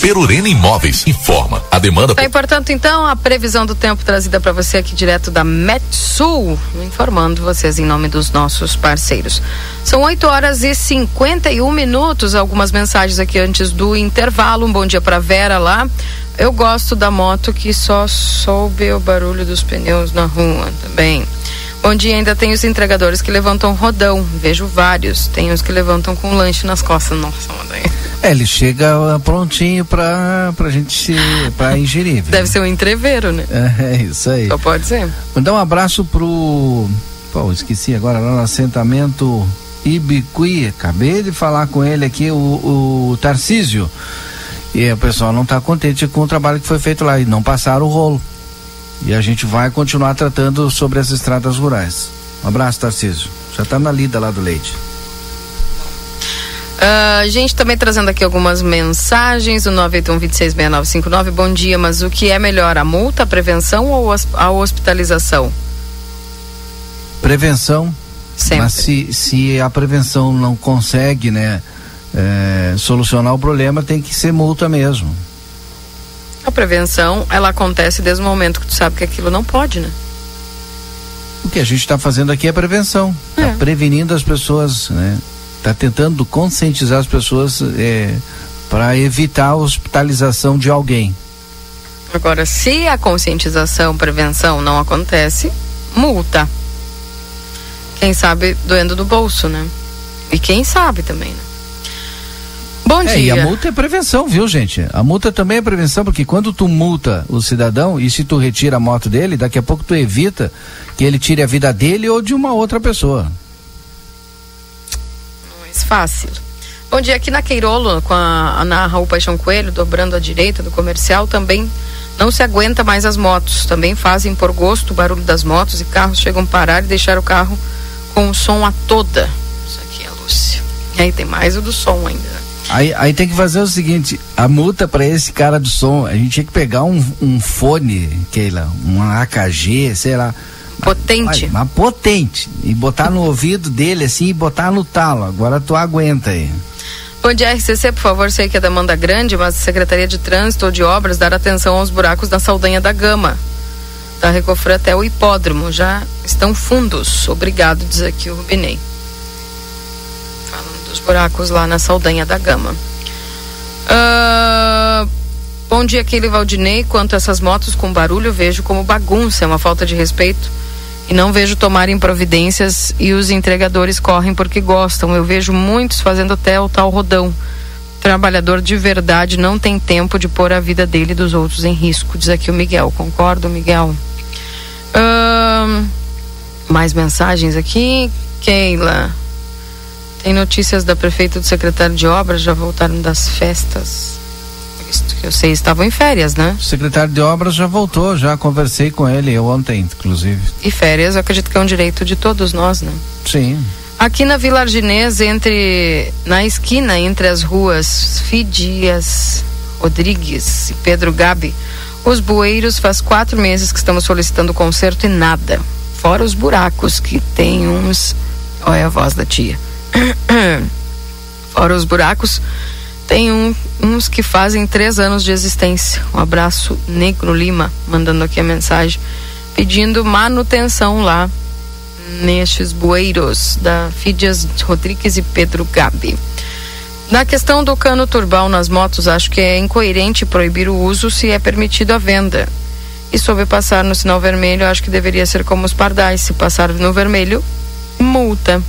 Perurena Imóveis informa a demanda. Tá, e, portanto, então, a previsão do tempo trazida para você aqui direto da Metsul, informando vocês em nome dos nossos parceiros. São 8 horas e 51 minutos. Algumas mensagens aqui antes do intervalo. Um bom dia para Vera lá. Eu gosto da moto que só soube o barulho dos pneus na rua também. Bom dia, ainda tem os entregadores que levantam rodão. Vejo vários. Tem os que levantam com lanche nas costas. Nossa, mãe. É, ele chega prontinho pra, pra gente se, pra ingerir. Viu? Deve ser um entreveiro, né? É, é, isso aí. Só pode ser. Mandar um abraço pro. Pô, esqueci agora, lá no assentamento Ibicuí. Acabei de falar com ele aqui, o, o Tarcísio. E o pessoal não está contente com o trabalho que foi feito lá e não passaram o rolo. E a gente vai continuar tratando sobre as estradas rurais. Um abraço, Tarcísio. Já está na lida lá do leite. Uh, a gente também trazendo aqui algumas mensagens, o 981 Bom dia, mas o que é melhor, a multa, a prevenção ou a hospitalização? Prevenção. Sempre. Mas se, se a prevenção não consegue, né, é, solucionar o problema, tem que ser multa mesmo. A prevenção, ela acontece desde o momento que tu sabe que aquilo não pode, né? O que a gente está fazendo aqui é prevenção. Está é. prevenindo as pessoas, né? Está tentando conscientizar as pessoas é, para evitar a hospitalização de alguém. Agora, se a conscientização, prevenção não acontece, multa. Quem sabe doendo do bolso, né? E quem sabe também, né? Bom é, dia. E a multa é prevenção, viu, gente? A multa também é prevenção, porque quando tu multa o cidadão e se tu retira a moto dele, daqui a pouco tu evita que ele tire a vida dele ou de uma outra pessoa. Mais fácil. Bom dia, aqui na Queirolo, com a, na Raul Paixão Coelho, dobrando à direita do comercial, também não se aguenta mais as motos. Também fazem por gosto o barulho das motos e carros chegam a parar e deixar o carro com o som a toda. Isso aqui é a Lúcia. E aí tem mais o do som ainda. Aí, aí tem que fazer o seguinte: a multa para esse cara do som, a gente tinha que pegar um, um fone, Keila, um AKG, sei lá. Potente. Uma, uma potente. E botar no ouvido dele assim e botar no talo. Agora tu aguenta aí. Bom dia, RCC, por favor, sei que a demanda é grande, mas a Secretaria de Trânsito ou de Obras dar atenção aos buracos da Saldanha da Gama. Da Recofran até o hipódromo. Já estão fundos. Obrigado, diz aqui o Rubinei dos buracos lá na Saldanha da Gama. Uh, bom dia, Keile Valdinei. Quanto a essas motos com barulho, vejo como bagunça, é uma falta de respeito. E não vejo tomarem providências e os entregadores correm porque gostam. Eu vejo muitos fazendo até o tal rodão. Trabalhador de verdade não tem tempo de pôr a vida dele e dos outros em risco, diz aqui o Miguel. Concordo, Miguel? Uh, mais mensagens aqui. Keila. Tem notícias da prefeita e do secretário de obras já voltaram das festas. Que eu sei, estavam em férias, né? O secretário de obras já voltou, já conversei com ele eu ontem, inclusive. E férias, eu acredito que é um direito de todos nós, né? Sim. Aqui na Vila Arginês, entre na esquina entre as ruas Fidias Rodrigues e Pedro Gabi, os bueiros faz quatro meses que estamos solicitando conserto e nada. Fora os buracos que tem uns. Olha a voz da tia Fora os buracos, tem um, uns que fazem três anos de existência. Um abraço, Negro Lima, mandando aqui a mensagem, pedindo manutenção lá nestes bueiros da Fídias Rodrigues e Pedro Gabi. Na questão do cano turbal nas motos, acho que é incoerente proibir o uso se é permitido a venda. E sobre passar no sinal vermelho, acho que deveria ser como os pardais. Se passar no vermelho, multa.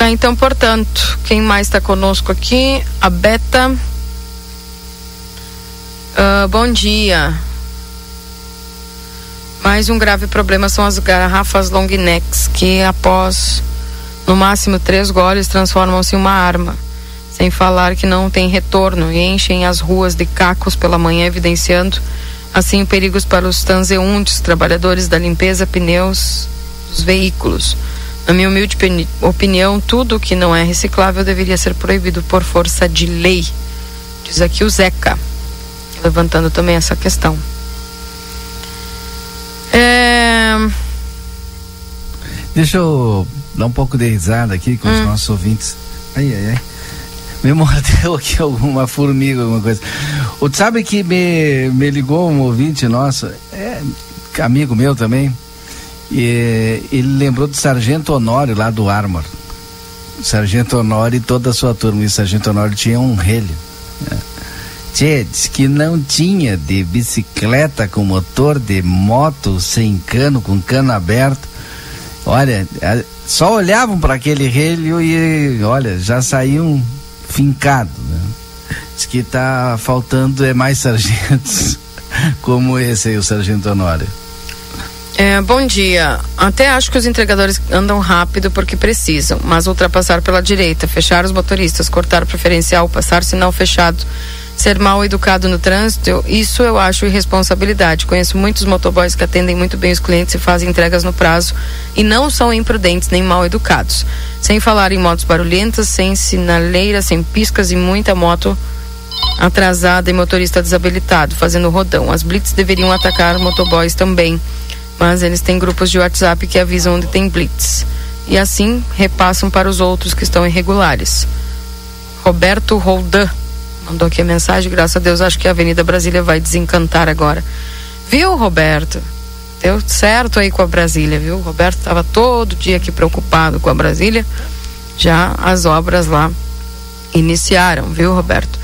Tá, então, portanto, quem mais está conosco aqui? A Beta. Uh, bom dia. Mais um grave problema são as garrafas long necks, que após no máximo três goles transformam-se em uma arma. Sem falar que não tem retorno e enchem as ruas de cacos pela manhã, evidenciando assim perigos para os transeuntes, trabalhadores da limpeza, pneus dos veículos. Na minha humilde opinião, tudo que não é reciclável deveria ser proibido por força de lei. Diz aqui o Zeca, levantando também essa questão. É... Deixa eu dar um pouco de risada aqui com hum. os nossos ouvintes. Ai, ai, ai. Me mordeu aqui alguma formiga, alguma coisa. O, sabe que me, me ligou um ouvinte nosso, é amigo meu também e ele lembrou do Sargento Honório lá do Armor. Sargento Honório e toda a sua turma. E o Sargento Honório tinha um relho. Né? Tchê, disse que não tinha de bicicleta com motor, de moto sem cano, com cano aberto. Olha, só olhavam para aquele relho e, olha, já saíam fincados. Né? Diz que está faltando é mais sargentos como esse aí, o Sargento Honório. É, bom dia. Até acho que os entregadores andam rápido porque precisam, mas ultrapassar pela direita, fechar os motoristas, cortar preferencial, passar sinal fechado, ser mal educado no trânsito, isso eu acho irresponsabilidade. Conheço muitos motoboys que atendem muito bem os clientes e fazem entregas no prazo e não são imprudentes nem mal educados. Sem falar em motos barulhentas, sem sinaleira, sem piscas e muita moto atrasada e motorista desabilitado, fazendo rodão. As blitz deveriam atacar motoboys também, mas eles têm grupos de WhatsApp que avisam onde tem blitz. E assim repassam para os outros que estão irregulares. Roberto Roldan mandou aqui a mensagem, graças a Deus, acho que a Avenida Brasília vai desencantar agora. Viu, Roberto? Deu certo aí com a Brasília, viu? O Roberto estava todo dia aqui preocupado com a Brasília. Já as obras lá iniciaram, viu, Roberto?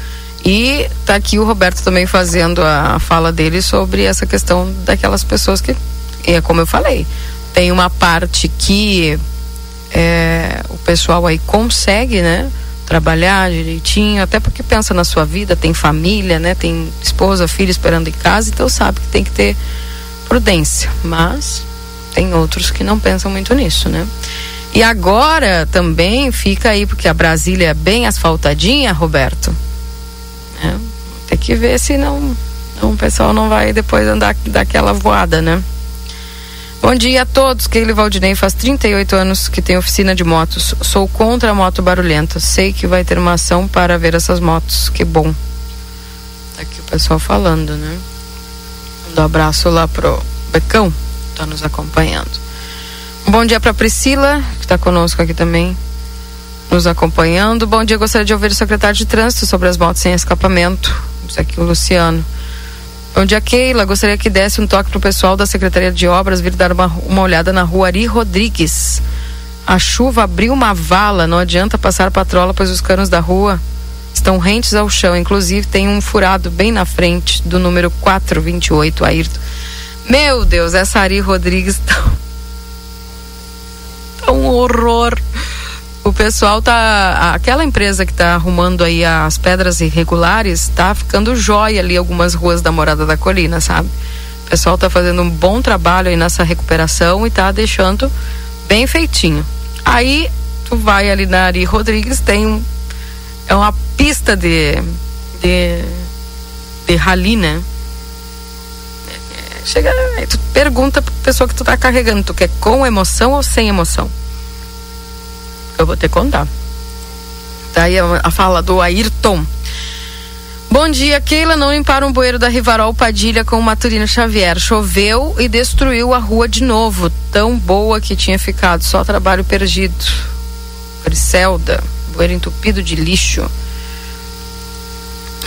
E tá aqui o Roberto também fazendo a fala dele sobre essa questão daquelas pessoas que, é como eu falei, tem uma parte que é, o pessoal aí consegue, né? trabalhar direitinho, até porque pensa na sua vida, tem família, né? Tem esposa, filho esperando em casa, então sabe que tem que ter prudência. Mas tem outros que não pensam muito nisso, né? E agora também fica aí, porque a Brasília é bem asfaltadinha, Roberto. É, tem que ver se não, não o pessoal não vai depois andar daquela voada, né? Bom dia a todos. Keile Valdinei faz 38 anos que tem oficina de motos. Sou contra a moto barulhenta. Sei que vai ter uma ação para ver essas motos. Que bom. Tá aqui o pessoal falando, né? Um abraço lá pro Becão, tá nos acompanhando. Bom dia para Priscila, que está conosco aqui também, nos acompanhando. Bom dia, gostaria de ouvir o secretário de trânsito sobre as motos sem escapamento. Diz aqui o Luciano. Bom dia, Keila. Gostaria que desse um toque pro pessoal da Secretaria de Obras vir dar uma, uma olhada na rua Ari Rodrigues. A chuva abriu uma vala, não adianta passar patrola, pois os canos da rua estão rentes ao chão. Inclusive, tem um furado bem na frente do número 428, Ayrton. Meu Deus, essa Ari Rodrigues tá, tá um horror o pessoal tá. Aquela empresa que está arrumando aí as pedras irregulares está ficando jóia ali algumas ruas da Morada da Colina, sabe? O pessoal está fazendo um bom trabalho aí nessa recuperação e está deixando bem feitinho. Aí tu vai ali na Ari Rodrigues, tem um. É uma pista de. de. de rali, né? Chega, tu pergunta pra pessoa que tu tá carregando, tu quer com emoção ou sem emoção? Eu vou te contar. Tá aí a, fala do Ayrton. Bom dia, Keila. Não limparam um bueiro da Rivarol Padilha com o Maturino Xavier. Choveu e destruiu a rua de novo. Tão boa que tinha ficado. Só trabalho perdido. Griselda, bueiro entupido de lixo.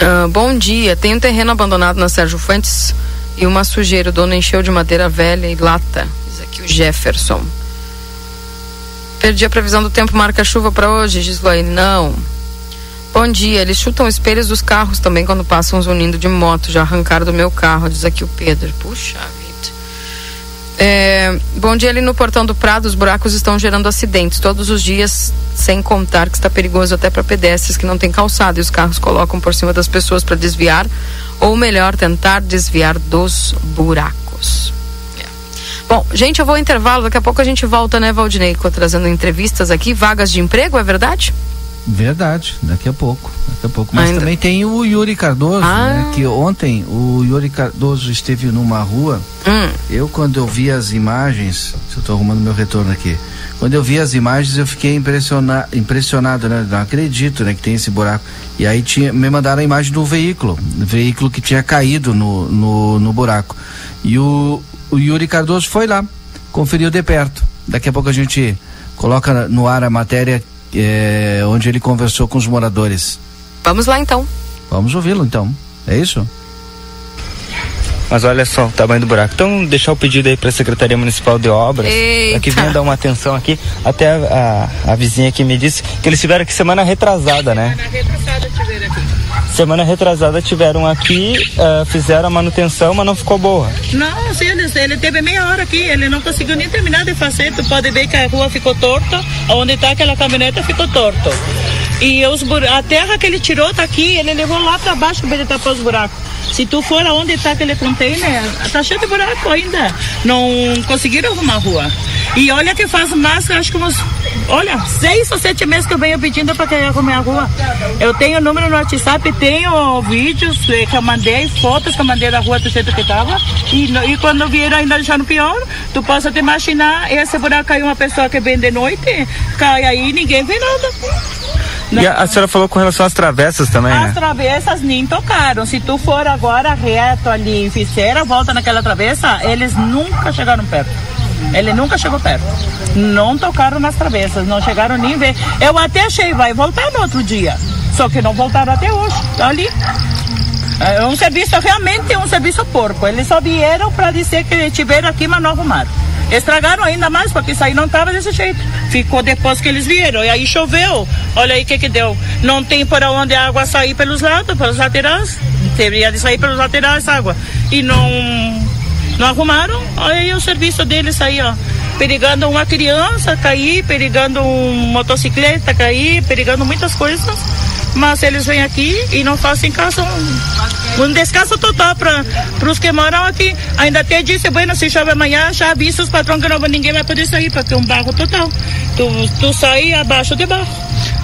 Ah, bom dia. Tem um terreno abandonado na Sérgio Fuentes e uma sujeira. O dono encheu de madeira velha e lata. Diz aqui o Jefferson. Perdi a previsão do tempo, marca chuva para hoje, Gislaine. Não. Bom dia, eles chutam espelhos dos carros também quando passam zunindo de moto. Já arrancaram do meu carro, diz aqui o Pedro. Puxa vida. É, bom dia, ali no portão do Prado, os buracos estão gerando acidentes todos os dias, sem contar que está perigoso até para pedestres que não tem calçado e os carros colocam por cima das pessoas para desviar, ou melhor, tentar desviar dos buracos. Bom, gente, eu vou ao intervalo. Daqui a pouco a gente volta, né, Valdinei? Trazendo entrevistas aqui, vagas de emprego, é verdade? Verdade, daqui a pouco. Daqui a pouco. Mas Ainda. também tem o Yuri Cardoso, ah. né? Que ontem o Yuri Cardoso esteve numa rua. Hum. Eu, quando eu vi as imagens, se eu estou arrumando meu retorno aqui. Quando eu vi as imagens, eu fiquei impressiona, impressionado, né? Não acredito, né? Que tem esse buraco. E aí tinha, me mandaram a imagem do veículo, veículo que tinha caído no, no, no buraco. E o, o Yuri Cardoso foi lá, conferiu de perto. Daqui a pouco a gente coloca no ar a matéria é, onde ele conversou com os moradores. Vamos lá então. Vamos ouvi-lo então. É isso? Mas olha só o tamanho do buraco. Então, deixar o pedido aí para a Secretaria Municipal de Obras, para que venha dar uma atenção aqui. Até a, a, a, vizinha aqui me disse que eles tiveram aqui semana retrasada, né? Semana retrasada tiveram aqui. Semana retrasada tiveram aqui, uh, fizeram a manutenção, mas não ficou boa. Não, sim, ele, teve meia hora aqui, ele não conseguiu nem terminar de fazer. Tu pode ver que a rua ficou torta, onde está aquela caminhonete ficou torto. E os a terra que ele tirou tá aqui, ele levou lá para baixo para ele tapar os buracos. Se tu for aonde está aquele container, tá cheio de buraco ainda. Não conseguiram arrumar a rua. E olha que faz mais, acho que uns, olha, seis ou sete meses que eu venho pedindo para que arrume a rua. Eu tenho número no WhatsApp, tenho vídeos que eu mandei, fotos que eu mandei da rua do jeito que estava. E, e quando vieram ainda deixando pior, tu possa te imaginar, esse buraco caiu uma pessoa que vem de noite, cai aí ninguém vê nada. Não. E a, a, senhora falou com relação às travessas também, As né? travessas nem tocaram. Se tu for agora reto ali em Ficeira, volta naquela travessa, eles nunca chegaram perto. Ele nunca chegou perto. Não tocaram nas travessas, não chegaram nem ver. Eu até achei, vai voltar no outro dia. Só que não voltaram até hoje. Tá ali. É um serviço, realmente é um serviço porco. Eles só vieram para dizer que tiveram aqui, mas não arrumaram. Estragaram ainda mais, porque isso aí não estava desse jeito. Ficou depois que eles vieram. E aí choveu. Olha aí o que que deu. Não tem por onde a água sair pelos lados, pelos laterais. Deveria de sair pelos laterais água. E não, não arrumaram. Olha aí o serviço deles aí, ó. Perigando uma criança cair, perigando um motocicleta cair, perigando muitas coisas mas eles vêm aqui e não fazem caso, um, descanso total para os que moram aqui. Ainda até disse, bueno, se chove amanhã, já avisa os patrões que não, ninguém vai poder sair, porque é um barro total. Tu, tu sai abaixo de barro.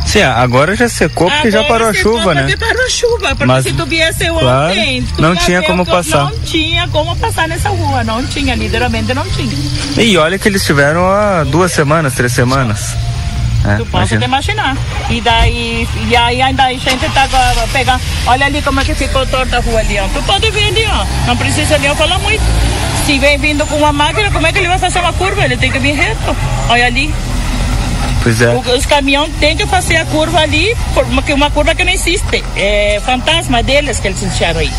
Sim, agora já secou porque Agora já parou a chuva, né? Porque parou a chuva, porque Mas, se tu viesse claro, ontem, tu não tinha como passar. Não tinha como passar nessa rua, não tinha, literalmente não tinha. E olha que eles tiveram há duas semanas, três semanas. É, tu pode imagina. imaginar. E daí, e aí ainda a gente tá pegando. Olha ali como é que ficou torta a rua ali, ó. Tu pode ver ali, ó. Não precisa nem eu falar muito. Se vem vindo com uma máquina, como é que ele vai fazer uma curva? Ele tem que vir reto. Olha ali. Pois é. Os caminhões têm que fazer a curva ali, porque uma curva que não existe. É fantasma deles que eles deixaram aí.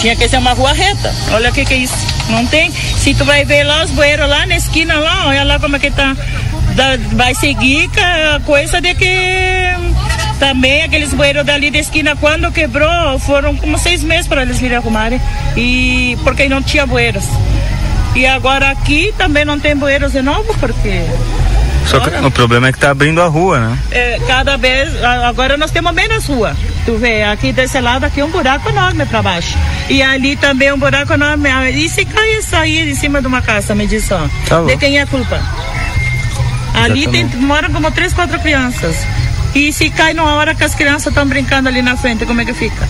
Tinha que ser uma rua reta. Olha o que, que é isso. Não tem. Se tu vai ver lá os bueiros lá na esquina lá, olha lá como é que tá. Da- vai seguir a coisa de que também aqueles bueiros dali da esquina, quando quebrou, foram como seis meses para eles virem arrumarem. E porque não tinha bueiros. E agora aqui também não tem bueiros de novo, porque Só que o problema é que tá abrindo a rua, né? é, cada vez, agora nós temos menos rua. Tu vê, aqui desse lado aqui é um buraco enorme para baixo. E ali também um buraco enorme. Ah, E se cair isso aí em cima de uma casa, me diz só. Tá de quem é a culpa? Ali tem, moram como três, quatro crianças. E se cai numa hora que as crianças estão brincando ali na frente, como é que fica?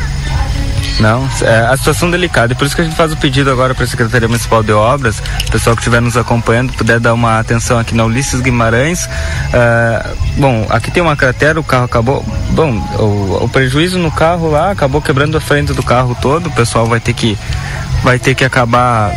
Não, é a situação delicada. E por isso que a gente faz o pedido agora para a Secretaria Municipal de Obras, o pessoal que estiver nos acompanhando, puder dar uma atenção aqui na Ulisses Guimarães. Ah, bom, aqui tem uma cratera, o carro acabou. Bom, o, o prejuízo no carro lá acabou quebrando a frente do carro todo. O pessoal vai ter que, vai ter que acabar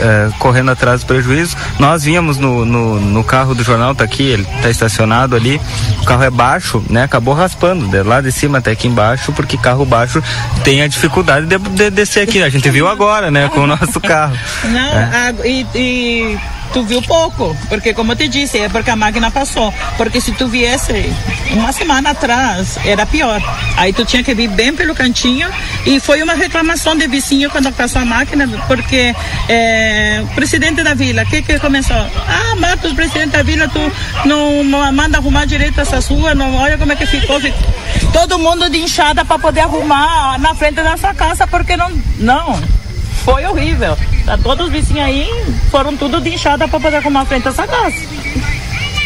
é, correndo atrás do prejuízo. Nós vínhamos no, no, no carro do jornal, tá aqui, ele tá estacionado ali. O carro é baixo, né? Acabou raspando, de lá de cima até aqui embaixo, porque carro baixo tem a dificuldade de, de descer aqui. A gente viu agora, né? Com o nosso carro. Não, É. a- e, e tu viu pouco, porque como eu te disse, é porque a máquina passou. Porque se tu viesse uma semana atrás, era pior. Aí tu tinha que vir bem pelo cantinho e foi uma reclamação de vizinho quando passou a máquina, porque é, presidente da vila, o que que começou? Ah, Marcos, presidente da vila, tu não, manda arrumar direito essas ruas, não, olha como é que ficou. Todo mundo de enxada para poder arrumar na frente da sua casa, porque não, não, foi horrível. Tá, todos os vizinhos aí foram tudo de enxada para poder arrumar a frente dessa casa.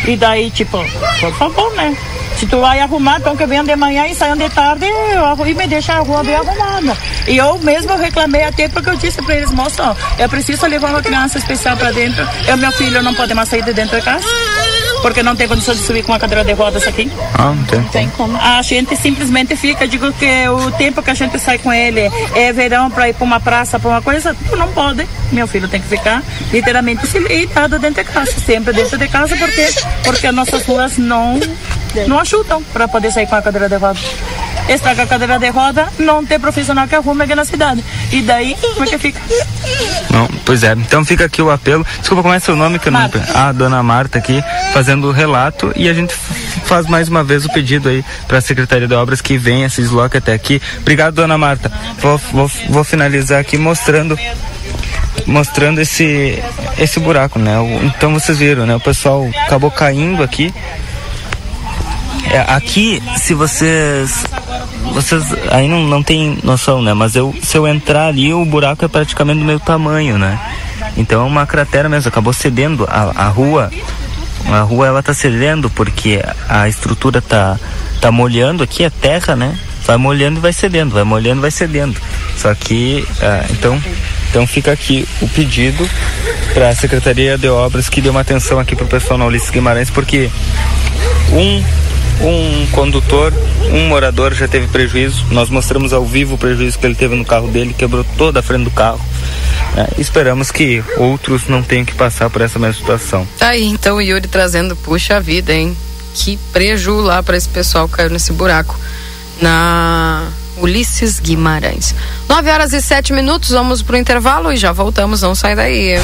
E daí, tipo, por favor, né? Se tu vai arrumar, então que venham de manhã e saiam de tarde eu e me deixa a rua bem arrumada. E eu mesmo reclamei até porque eu disse para eles, moço, eu preciso levar uma criança especial para dentro. Eu, meu filho não pode mais sair de dentro de casa. Porque não tem condição de subir com uma cadeira de rodas aqui. Ah, não tem. Não tem como. A gente simplesmente fica, digo que o tempo que a gente sai com ele é verão para ir para uma praça, para uma coisa, tu não pode. Meu filho tem que ficar literalmente deitado dentro de casa, sempre dentro de casa, porque porque as nossas ruas não não ajudam para poder sair com a cadeira de roda. Estraga a cadeira de roda, não tem profissional que arrume aqui na cidade. E daí, como é que fica? Não, pois é. Então fica aqui o apelo. Desculpa, como é seu nome que eu não. Marta. Ah, dona Marta aqui, fazendo o relato e a gente faz mais uma vez o pedido aí para a Secretaria de Obras que venha, se desloque até aqui. Obrigado, dona Marta. Vou, vou, vou finalizar aqui mostrando mostrando esse esse buraco, né? Então vocês viram, né? O pessoal acabou caindo aqui. É, aqui, se vocês vocês aí não, não tem noção, né? Mas eu, se eu entrar ali, o buraco é praticamente do meu tamanho, né? Então é uma cratera mesmo, acabou cedendo a, a rua. A rua ela tá cedendo porque a estrutura tá, tá molhando aqui, a terra, né? Vai molhando e vai cedendo, vai molhando e vai cedendo. Só que, ah, então, então fica aqui o pedido para a Secretaria de Obras que dê uma atenção aqui para o pessoal na Ulisses Guimarães, porque um um condutor, um morador já teve prejuízo. Nós mostramos ao vivo o prejuízo que ele teve no carro dele, quebrou toda a frente do carro. É, esperamos que outros não tenham que passar por essa mesma situação. Tá aí, então o Yuri trazendo, puxa vida, hein? Que preju lá para esse pessoal que caiu nesse buraco na Ulisses Guimarães. 9 horas e 7 minutos, vamos pro intervalo e já voltamos, não sai daí.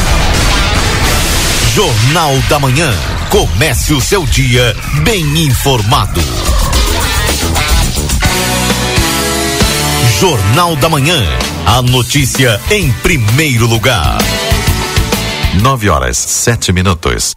Jornal da Manhã. Comece o seu dia bem informado. Jornal da Manhã. A notícia em primeiro lugar. 9 horas, 7 minutos.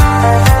O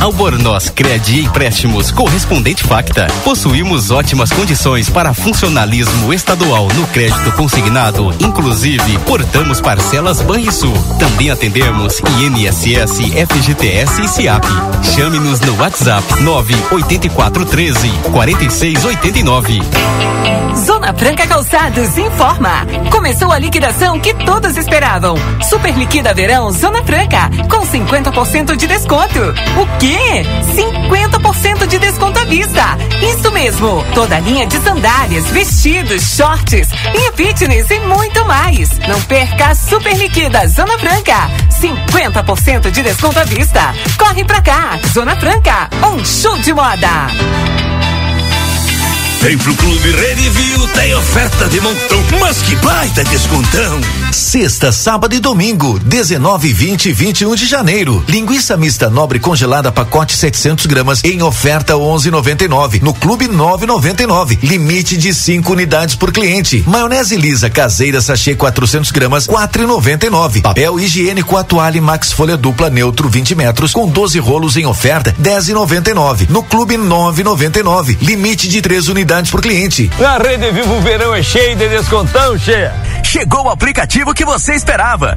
Albornoz Crédito e Empréstimos Correspondente Facta. Possuímos ótimas condições para funcionalismo estadual no crédito consignado. Inclusive, portamos parcelas Banrisul. Também atendemos INSS, FGTS e SIAP. Chame-nos no WhatsApp 98413 4689. Zona Franca Calçados informa. Começou a liquidação que todos esperavam. Super liquida verão Zona Franca com 50% de desconto. O quê? 50% de desconto à vista. Isso mesmo. Toda a linha de sandálias, vestidos, shorts, linha fitness e muito mais. Não perca a Super Liquida Zona Franca. 50% de desconto à vista. Corre pra cá. Zona Franca, um show de moda. Vem pro Clube Redivio, tem oferta de montão, mas que baita descontão! Sexta, sábado e domingo, 19, 20 e 21 de janeiro. Linguiça mista nobre congelada pacote 700 gramas em oferta 11,99. No Clube 9,99. Limite de 5 unidades por cliente. Maionese lisa caseira sachê 400 gramas 4,99. Papel higiênico atuale Max folha dupla neutro 20 metros com 12 rolos em oferta 10,99. No Clube 9,99. Limite de 3 unidades por cliente. Na Rede Vivo o verão é cheio de descontão, cheia. Chegou o aplicativo que você esperava.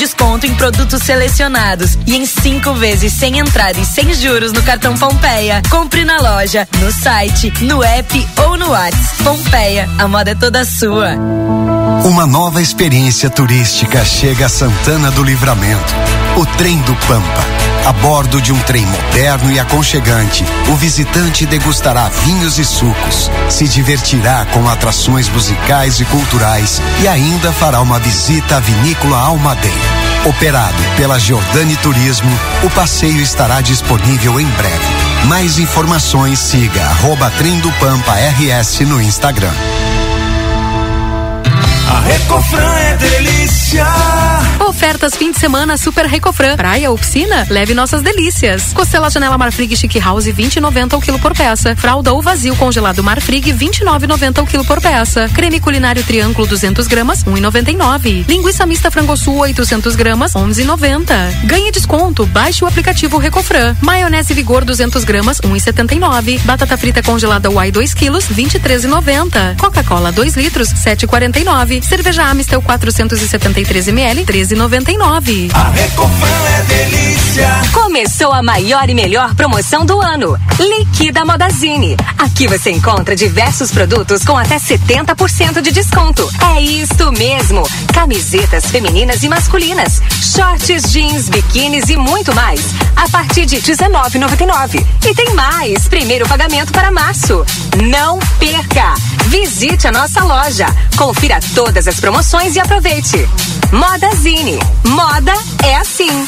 desconto em produtos selecionados e em cinco vezes sem entrada e sem juros no cartão Pompeia. Compre na loja, no site, no app ou no WhatsApp. Pompeia, a moda é toda sua. Uma nova experiência turística chega a Santana do Livramento O Trem do Pampa. A bordo de um trem moderno e aconchegante, o visitante degustará vinhos e sucos, se divertirá com atrações musicais e culturais e ainda fará uma visita à vinícola Almadeira. Operado pela Giordani Turismo, o passeio estará disponível em breve. Mais informações siga arroba Trem do Pampa RS no Instagram. A Recofran é delícia. Ofertas fim de semana Super Recofran. Praia ou piscina? Leve nossas delícias. Costela Janela Marfrig Chic House 20,90 o quilo por peça. Fralda ou vazio congelado Marfrig 29,90 o quilo por peça. Creme culinário Triângulo 200 gramas 1,99. Linguiça mista frango sul 800 gramas 11,90. Ganhe desconto. Baixe o aplicativo Recofran. Maionese Vigor 200 gramas 1,79. Batata frita congelada Uai 2 quilos 23,90. Coca-Cola 2 litros 7,49. Cerveja Amistel 473 ml 13,99. A Recofran é delícia. Começou a maior e melhor promoção do ano. Liquida Modazine. Aqui você encontra diversos produtos com até 70% de desconto. É isso mesmo. Camisetas femininas e masculinas, shorts, jeans, biquínis e muito mais. A partir de 19,99. E tem mais. Primeiro pagamento para março. Não perca. Visite a nossa loja. Confira todas as promoções e aproveite. Modazine. Moda é assim.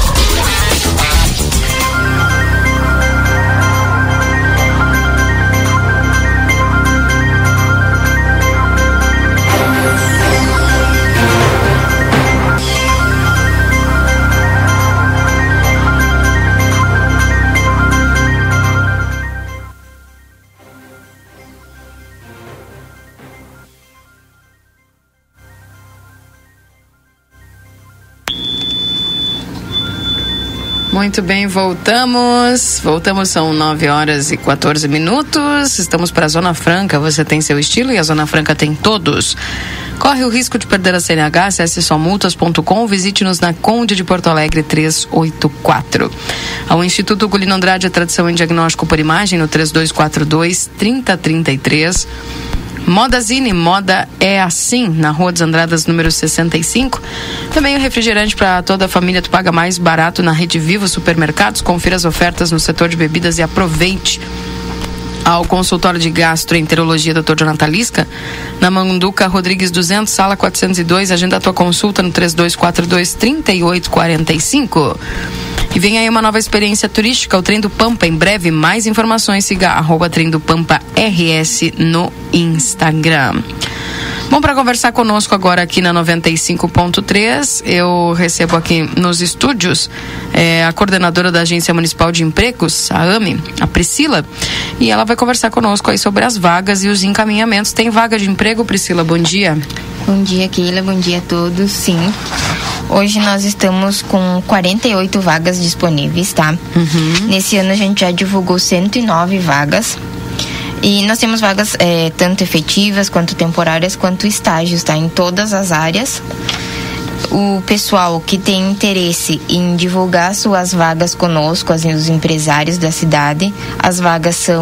Muito bem, voltamos. Voltamos, são 9 horas e 14 minutos. Estamos para a Zona Franca. Você tem seu estilo e a Zona Franca tem todos. Corre o risco de perder a CNH, acesse somultas.com, visite-nos na Conde de Porto Alegre 384. Ao Instituto Gulino Andrade, a tradição em diagnóstico por imagem no 3242 3033. Modazine, moda é assim, na Rua dos Andradas, número 65. Também o refrigerante para toda a família, tu paga mais barato na Rede Vivo Supermercados. Confira as ofertas no setor de bebidas e aproveite. Ao consultório de gastroenterologia Dr. Jonathan Lisca, na Manduca Rodrigues 200, sala 402. Agenda a tua consulta no 3242 3845. E vem aí uma nova experiência turística, o Trem do Pampa. Em breve, mais informações, siga arroba Trem do Pampa RS no Instagram. Bom, para conversar conosco agora aqui na 95.3, eu recebo aqui nos estúdios é, a coordenadora da Agência Municipal de Empregos, a AME, a Priscila, e ela vai conversar conosco aí sobre as vagas e os encaminhamentos. Tem vaga de emprego, Priscila? Bom dia. Bom dia, Keila. Bom dia a todos. Sim. Hoje nós estamos com 48 vagas disponíveis, tá? Uhum. Nesse ano a gente já divulgou 109 vagas. E nós temos vagas é, tanto efetivas quanto temporárias quanto estágios, tá? Em todas as áreas. O pessoal que tem interesse em divulgar suas vagas conosco, assim, os empresários da cidade, as vagas são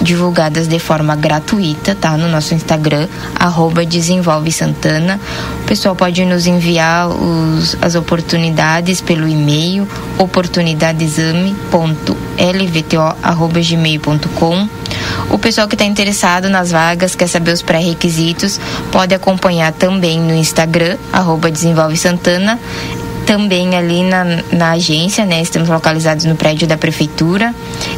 divulgadas de forma gratuita, tá? No nosso Instagram, arroba Desenvolve Santana. O pessoal pode nos enviar os, as oportunidades pelo e-mail oportunidadesame.lvto.gmail.com o pessoal que está interessado nas vagas, quer saber os pré-requisitos, pode acompanhar também no Instagram, arroba Desenvolve Santana, também ali na, na agência, né? Estamos localizados no prédio da prefeitura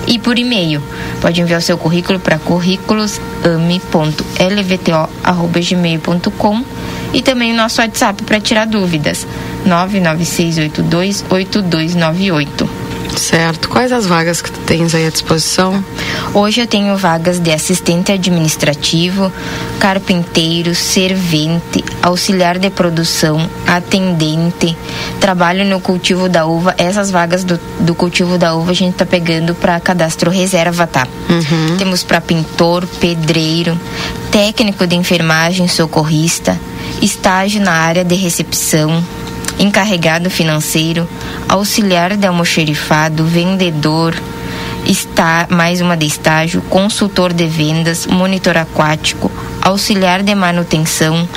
e por e-mail. Pode enviar o seu currículo para currículosame.lvto@gmail.com e também o nosso WhatsApp para tirar dúvidas. 996828298. Certo. Quais as vagas que tu tens aí à disposição? Hoje eu tenho vagas de assistente administrativo, carpinteiro, servente, auxiliar de produção, atendente, trabalho no cultivo da uva. Essas vagas do, do cultivo da uva a gente tá pegando para cadastro reserva, tá? Uhum. Temos para pintor, pedreiro, técnico de enfermagem, socorrista, estágio na área de recepção, encarregado financeiro, auxiliar de almoxerifado, vendedor, está mais uma de estágio, consultor de vendas, monitor aquático, auxiliar de manutenção,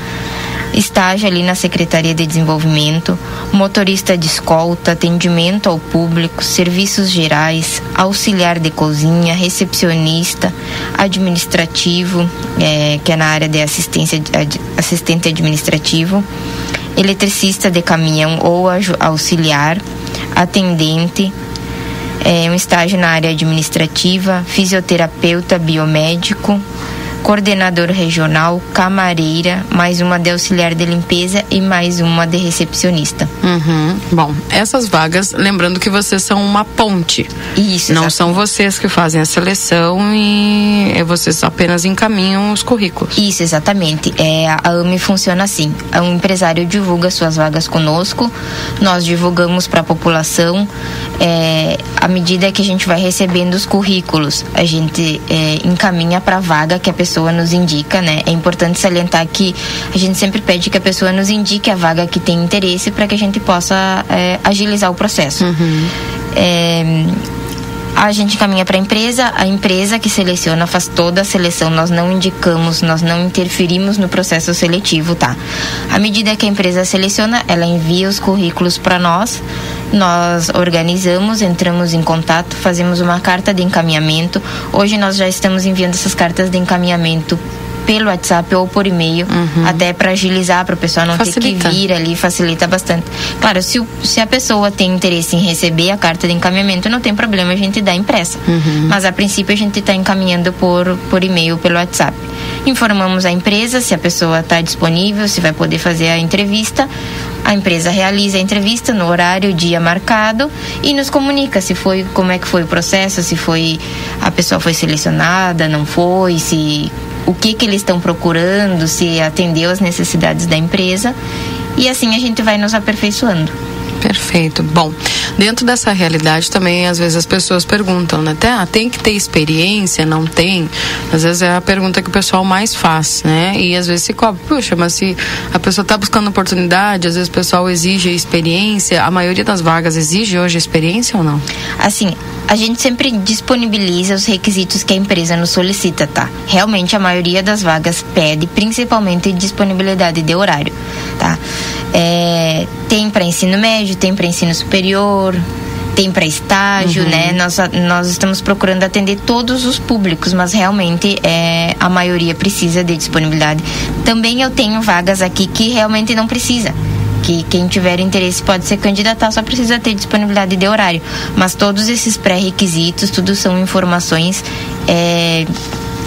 estágio ali na Secretaria de Desenvolvimento, motorista de escolta, atendimento ao público, serviços gerais, auxiliar de cozinha, recepcionista, administrativo, é, que é na área de assistência, assistente administrativo, eletricista de caminhão ou auxiliar, atendente, é, um estágio na área administrativa, fisioterapeuta biomédico, coordenador regional, camareira, mais uma de auxiliar de limpeza e mais uma de recepcionista. Uhum. Bom, essas vagas, lembrando que vocês são uma ponte. Isso. Não são vocês que fazem a seleção e é vocês apenas encaminham os currículos. Isso, exatamente. É, a AME funciona assim. Um empresário divulga suas vagas conosco, nós divulgamos para a população. É, à medida que a gente vai recebendo os currículos, a gente é, encaminha para a vaga que a pessoa pessoa nos indica, né? É importante salientar que a gente sempre pede que a pessoa nos indique a vaga que tem interesse para que a gente possa é, agilizar o processo. Uhum. É, a gente caminha para a empresa, a empresa que seleciona faz toda a seleção, nós não indicamos, nós não interferimos no processo seletivo, tá? À medida que a empresa seleciona, ela envia os currículos para nós, nós organizamos, entramos em contato, fazemos uma carta de encaminhamento. Hoje nós já estamos enviando essas cartas de encaminhamento pelo WhatsApp ou por e-mail, uhum. até para agilizar, para o pessoal não facilita. ter que vir ali, facilita bastante. Claro, se, o, se a pessoa tem interesse em receber a carta de encaminhamento, não tem problema a gente dar impressa. Uhum. Mas a princípio a gente está encaminhando por, por e-mail, pelo WhatsApp. Informamos a empresa se a pessoa está disponível, se vai poder fazer a entrevista. A empresa realiza a entrevista no horário, dia marcado e nos comunica se foi, como é que foi o processo, se foi a pessoa foi selecionada, não foi, se o que que eles estão procurando, se atendeu às necessidades da empresa e assim a gente vai nos aperfeiçoando. Perfeito. Bom, dentro dessa realidade também, às vezes as pessoas perguntam, né? Ah, tem que ter experiência? Não tem? Às vezes é a pergunta que o pessoal mais faz, né? E às vezes se cobra, puxa, mas se a pessoa está buscando oportunidade, às vezes o pessoal exige experiência, a maioria das vagas exige hoje experiência ou não? Assim, a gente sempre disponibiliza os requisitos que a empresa nos solicita, tá? Realmente a maioria das vagas pede, principalmente disponibilidade de horário, tá? É, tem para ensino médio, tem para ensino superior, tem para estágio, Uhum. né? Nós, nós estamos procurando atender todos os públicos, mas realmente é, a maioria precisa de disponibilidade. Também eu tenho vagas aqui que realmente não precisa. Que quem tiver interesse pode ser candidatar, só precisa ter disponibilidade de horário. Mas todos esses pré-requisitos, tudo são informações é,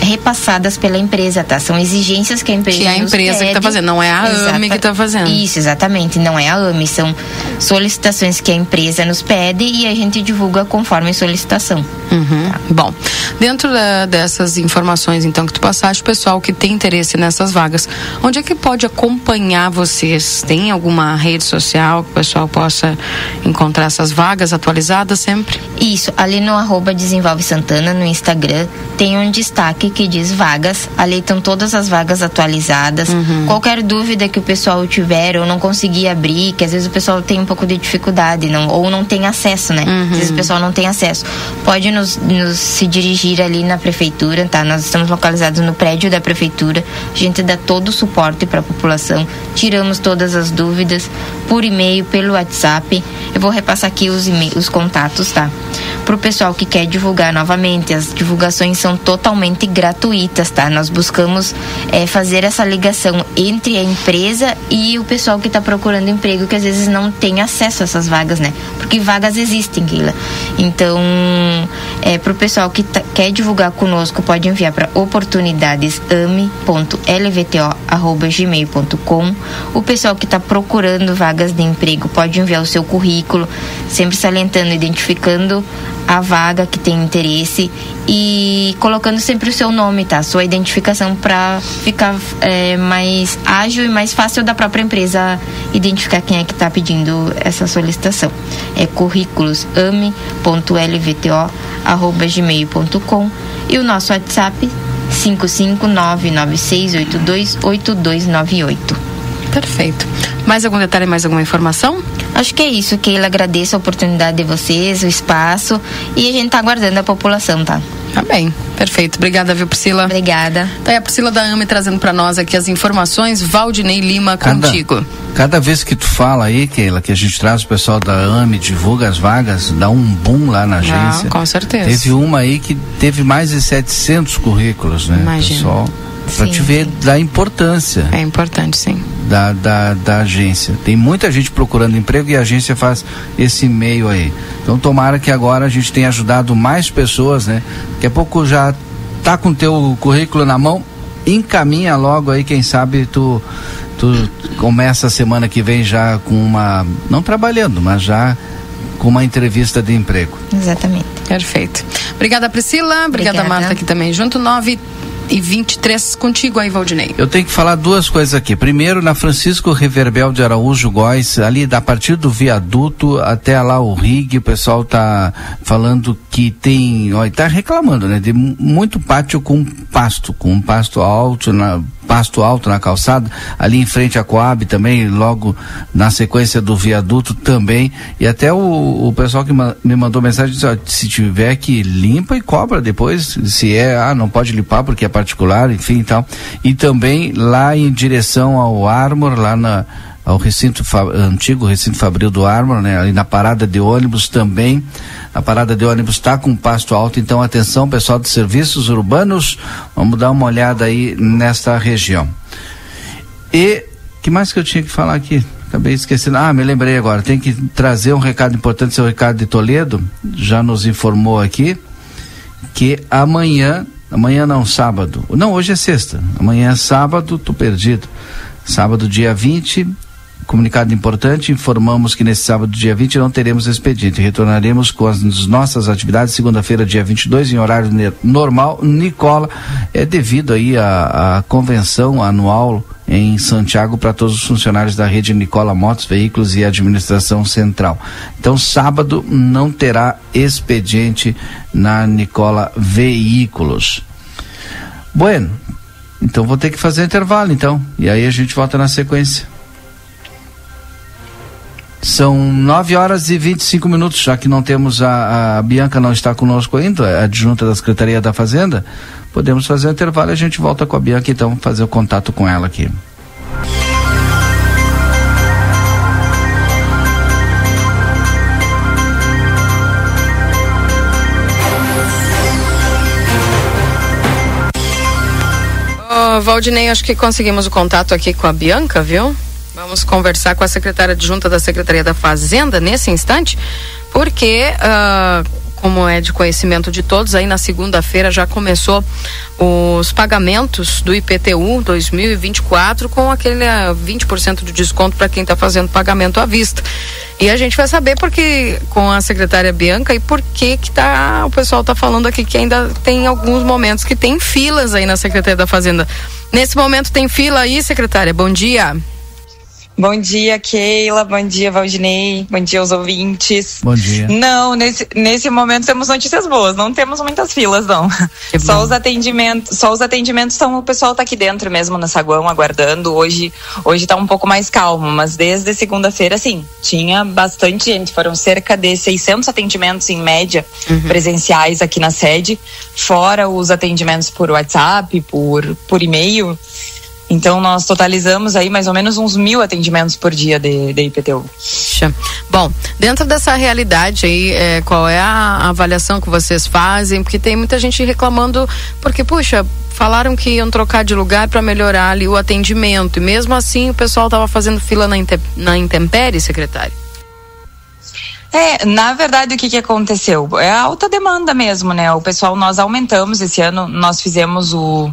repassadas pela empresa, tá? São exigências que a empresa Que é a empresa que pede. tá fazendo, não é a Exata- AME que tá fazendo. Isso, exatamente, não é a AME, são solicitações que a empresa nos pede e a gente divulga conforme solicitação. Uhum. Bom, dentro da, dessas informações então que tu passaste, o pessoal que tem interesse nessas vagas, onde é que pode acompanhar vocês? Tem alguma rede social que o pessoal possa encontrar essas vagas atualizadas sempre? Isso, ali no arroba Desenvolve Santana, no Instagram, tem um destaque que diz vagas. Ali estão todas as vagas atualizadas. Uhum. Qualquer dúvida que o pessoal tiver ou não conseguir abrir, que às vezes o pessoal tem um pouco de dificuldade, não, ou não tem acesso, né? Uhum. Às vezes o pessoal não tem acesso. Pode nos, nos se dirigir ali na prefeitura, tá? Nós estamos localizados no prédio da prefeitura. A gente dá todo o suporte para a população, tiramos todas as dúvidas por e-mail, pelo WhatsApp. Eu vou repassar aqui os, os contatos, tá? Para o pessoal que quer divulgar novamente, as divulgações são totalmente gratuitas, tá? Nós buscamos é, fazer essa ligação entre a empresa e o pessoal que está procurando emprego, que às vezes não tem acesso a essas vagas, né? Porque vagas existem, Keila. Então, é, para o pessoal que tá, quer divulgar conosco, pode enviar para oportunidadesame.lvto.gmail.com. O pessoal que está procurando vagas de emprego pode enviar o seu currículo, sempre salientando, identificando a vaga que tem interesse e colocando sempre o seu nome, tá? Sua identificação para ficar é, mais ágil e mais fácil da própria empresa identificar quem é que está pedindo essa solicitação. É currículos ame.lvto@gmail.com e o nosso WhatsApp 55996828298. Perfeito. Mais algum detalhe, mais alguma informação? Acho que é isso, Keila. Agradeço a oportunidade de vocês, o espaço e a gente tá aguardando a população, tá? Tá bem, perfeito. Obrigada, viu, Priscila? Obrigada. Tá aí a Priscila da AME trazendo para nós aqui as informações. Valdinei Lima Cada- contigo. Cada vez que tu fala aí, Keila, que a gente traz o pessoal da AME, divulga as vagas, dá um boom lá na agência. Ah, com certeza. Teve uma aí que teve mais de 700 currículos, né, Imagina. pessoal? Pra Sim, te ver da importância. É importante, sim. Da, da, da agência. Tem muita gente procurando emprego e a agência faz esse meio aí. Então tomara que agora a gente tenha ajudado mais pessoas, né? Daqui a pouco já tá com teu currículo na mão, encaminha logo aí, quem sabe tu, tu começa a semana que vem já com uma, não trabalhando, mas já com uma entrevista de emprego. Exatamente. Perfeito. Obrigada, Priscila. Obrigada, Obrigada. Marta, aqui também junto. 9 e 23 contigo aí, Valdinei. Eu tenho que falar duas coisas aqui. Primeiro, na Francisco Reverbel de Araújo Góes, ali da partir do viaduto até lá o Rig, o pessoal tá falando que tem, ó, tá reclamando, né, de mu- muito pátio com pasto, com pasto alto na pasto alto na calçada, ali em frente à Coab também, logo na sequência do viaduto também, e até o, o pessoal que ma- me mandou mensagem disse, ó, se tiver que limpa e cobra depois, se é, ah, não pode limpar porque é particular, enfim e tal. E também lá em direção ao Armor, lá na ao recinto antigo recinto Fabril do Armor, né, ali na parada de ônibus também. A parada de ônibus está com pasto alto, então atenção, pessoal dos serviços urbanos, vamos dar uma olhada aí nesta região. E que mais que eu tinha que falar aqui? Acabei esquecendo. Ah, me lembrei agora. Tem que trazer um recado importante, seu Ricardo de Toledo, já nos informou aqui que amanhã, amanhã não, sábado. Não, hoje é sexta. Amanhã é sábado, tô perdido. Sábado, dia 20, comunicado importante, informamos que nesse sábado, dia 20, não teremos expediente. Retornaremos com as nossas atividades segunda-feira, dia 22, em horário normal. Nicola, é devido aí à convenção anual em Santiago para todos os funcionários da rede Nicola Motos, Veículos e Administração Central. Então, sábado não terá expediente na Nicola Veículos. Bueno, então vou ter que fazer intervalo então. E aí a gente volta na sequência. São 9 horas e 25 minutos, já que não temos a, a Bianca não está conosco ainda, a adjunta da Secretaria da Fazenda. Podemos fazer o intervalo e a gente volta com a Bianca então fazer o contato com ela aqui. Valdinei, acho que conseguimos o contato aqui com a Bianca, viu? Vamos conversar com a secretária adjunta da Secretaria da Fazenda nesse instante, porque ah, como é de conhecimento de todos, aí na segunda-feira já começou os pagamentos do IPTU 2024 com aquele 20% de desconto para quem está fazendo pagamento à vista. E a gente vai saber porque com a secretária Bianca e por que que tá, o pessoal está falando aqui que ainda tem alguns momentos que tem filas aí na Secretaria da Fazenda. Nesse momento tem fila aí, secretária. Bom dia. Bom dia, Keila. Bom dia, Valdinei. Bom dia aos ouvintes. Bom dia. Não, nesse, nesse momento temos notícias boas. Não temos muitas filas, não. Só os atendimentos, só os atendimentos são o pessoal tá aqui dentro mesmo na saguão aguardando. Hoje, hoje tá um pouco mais calmo, mas desde segunda-feira, sim, tinha bastante gente. Foram cerca de 600 atendimentos em média presenciais aqui na sede, fora os atendimentos por WhatsApp, por por e-mail. Então nós totalizamos aí mais ou menos uns mil atendimentos por dia de, de IPTU. Bom, dentro dessa realidade aí, é, qual é a avaliação que vocês fazem? Porque tem muita gente reclamando, porque, puxa, falaram que iam trocar de lugar para melhorar ali o atendimento. E mesmo assim o pessoal estava fazendo fila na, inte- na intempérie, secretário. É, na verdade, o que, que aconteceu? É a alta demanda mesmo, né? O pessoal, nós aumentamos esse ano, nós fizemos o,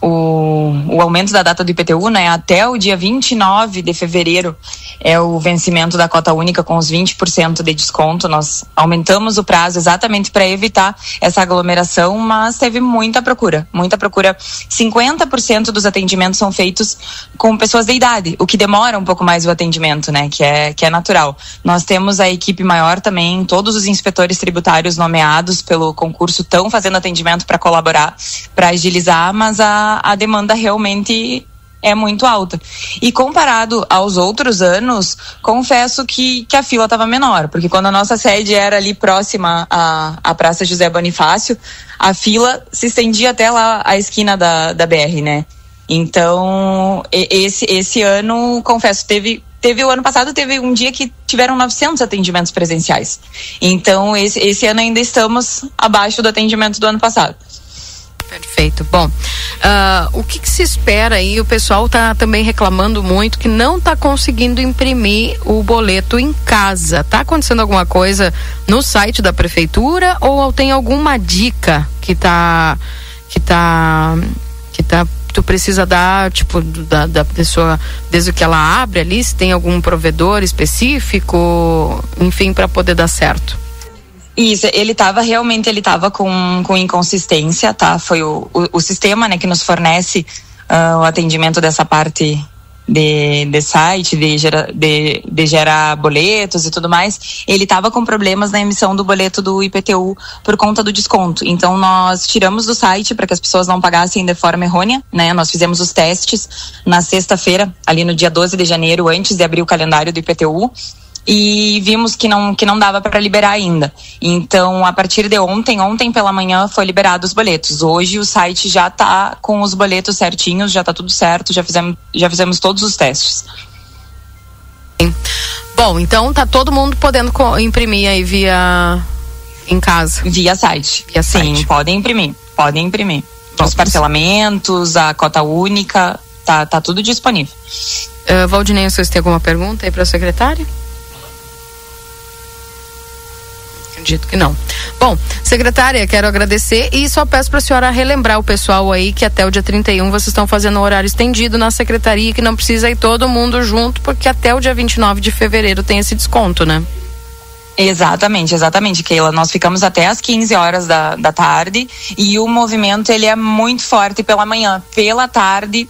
o, o aumento da data do IPTU, né? Até o dia 29 de fevereiro é o vencimento da cota única com os 20% de desconto. Nós aumentamos o prazo exatamente para evitar essa aglomeração, mas teve muita procura, muita procura. 50% dos atendimentos são feitos com pessoas de idade, o que demora um pouco mais o atendimento, né? Que é, que é natural. Nós temos a equipe maior também, todos os inspetores tributários nomeados pelo concurso estão fazendo atendimento para colaborar, para agilizar, mas a, a demanda realmente é muito alta. E comparado aos outros anos, confesso que, que a fila estava menor, porque quando a nossa sede era ali próxima à, à Praça José Bonifácio, a fila se estendia até lá à esquina da, da BR, né? Então, esse, esse ano, confesso, teve. Teve o ano passado, teve um dia que tiveram 900 atendimentos presenciais. Então, esse, esse ano ainda estamos abaixo do atendimento do ano passado. Perfeito. Bom, ah, o que, que se espera aí? O pessoal está também reclamando muito que não está conseguindo imprimir o boleto em casa. Tá acontecendo alguma coisa no site da prefeitura ou tem alguma dica que tá que tá que tá tu precisa dar tipo da, da pessoa desde que ela abre ali se tem algum provedor específico enfim para poder dar certo Isso, ele estava realmente, ele estava com, com inconsistência, tá? Foi o, o, o sistema, né, que nos fornece ah, o atendimento dessa parte de, de site, de, gera, de, de gerar boletos e tudo mais. Ele estava com problemas na emissão do boleto do IPTU por conta do desconto. Então, nós tiramos do site para que as pessoas não pagassem de forma errônea, né? Nós fizemos os testes na sexta-feira, ali no dia 12 de janeiro, antes de abrir o calendário do IPTU e vimos que não que não dava para liberar ainda. Então, a partir de ontem, ontem pela manhã foi liberado os boletos. Hoje o site já tá com os boletos certinhos, já tá tudo certo, já fizemos já fizemos todos os testes. Bom, então tá todo mundo podendo imprimir aí via em casa. Via site. Via Sim, site. podem imprimir, podem imprimir. Os parcelamentos, a cota única, tá tá tudo disponível. Uh, Valdinei, vocês têm alguma pergunta aí para a secretária? Acredito que não. Bom, secretária, quero agradecer e só peço para a senhora relembrar o pessoal aí que até o dia 31 vocês estão fazendo um horário estendido na secretaria, que não precisa ir todo mundo junto, porque até o dia 29 de fevereiro tem esse desconto, né? Exatamente, exatamente, Keila. Nós ficamos até às 15 horas da, da tarde e o movimento ele é muito forte pela manhã. Pela tarde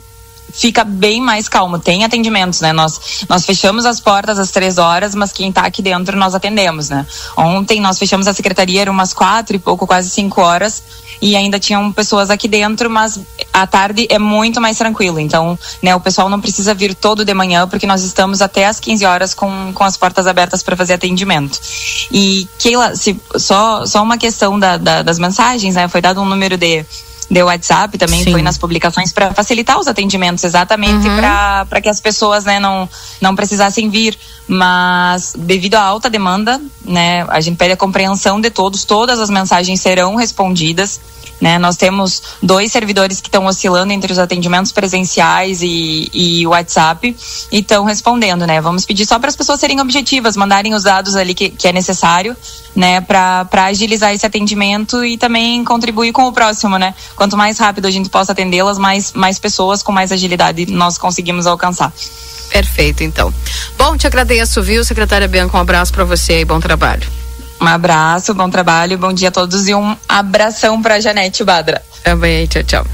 fica bem mais calmo. Tem atendimentos, né? Nós, nós fechamos as portas às três horas, mas quem tá aqui dentro nós atendemos, né? Ontem nós fechamos a secretaria, eram umas quatro e pouco, quase cinco horas, e ainda tinham pessoas aqui dentro, mas à tarde é muito mais tranquilo. Então, né, o pessoal não precisa vir todo de manhã, porque nós estamos até às 15 horas com, com as portas abertas para fazer atendimento. E, Keila, se, só, só uma questão da, da- das mensagens, né? Foi dado um número de de WhatsApp, também Sim. foi nas publicações para facilitar os atendimentos, exatamente uhum. para que as pessoas né, não, não precisassem vir. Mas devido à alta demanda, né, a gente pede a compreensão de todos, todas as mensagens serão respondidas. Né? Nós temos dois servidores que estão oscilando entre os atendimentos presenciais e, e WhatsApp e estão respondendo, né? Vamos pedir só para as pessoas serem objetivas, mandarem os dados ali que, que é necessário, né? Para agilizar esse atendimento e também contribuir com o próximo, né? Quanto mais rápido a gente possa atendê-las, mais, mais pessoas com mais agilidade nós conseguimos alcançar. Perfeito, então. Bom, te agradeço, viu, secretária Bianca? Um abraço para você e bom trabalho. Um abraço, bom trabalho, bom dia a todos e um abração para Janete Badra. Também, tchau, tchau.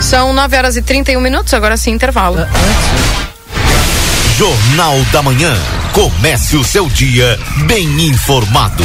São 9 horas e 31 minutos, agora sim, intervalo. Jornal da Manhã. Comece o seu dia bem informado.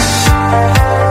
Bye.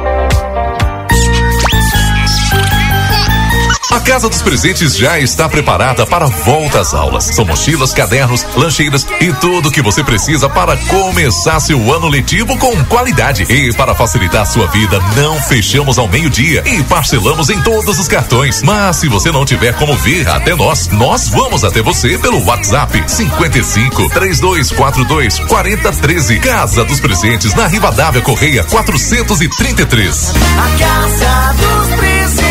A Casa dos Presentes já está preparada para a volta às aulas. São mochilas, cadernos, lancheiras e tudo o que você precisa para começar seu ano letivo com qualidade. E para facilitar sua vida, não fechamos ao meio-dia e parcelamos em todos os cartões. Mas se você não tiver como vir até nós, nós vamos até você pelo WhatsApp 55 3242 4013. Casa dos Presentes na Rivadavia Correia 433. A Casa dos Presentes.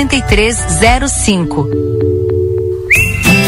8305.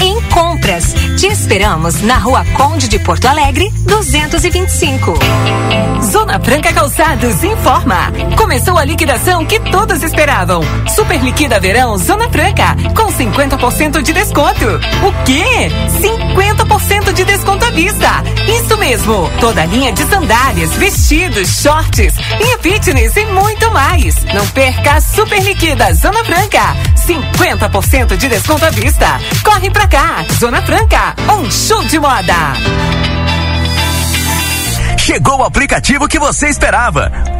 em compras. Te esperamos na Rua Conde de Porto Alegre, 225. Zona Franca Calçados informa. Começou a liquidação que todos esperavam. Super liquida verão Zona Franca com 50% de desconto. O quê? 50% de desconto à vista. Mesmo. Toda linha de sandálias, vestidos, shorts, linha fitness e muito mais. Não perca a Super Liquida Zona Franca. 50% de desconto à vista. Corre pra cá, Zona Franca, um show de moda. Chegou o aplicativo que você esperava.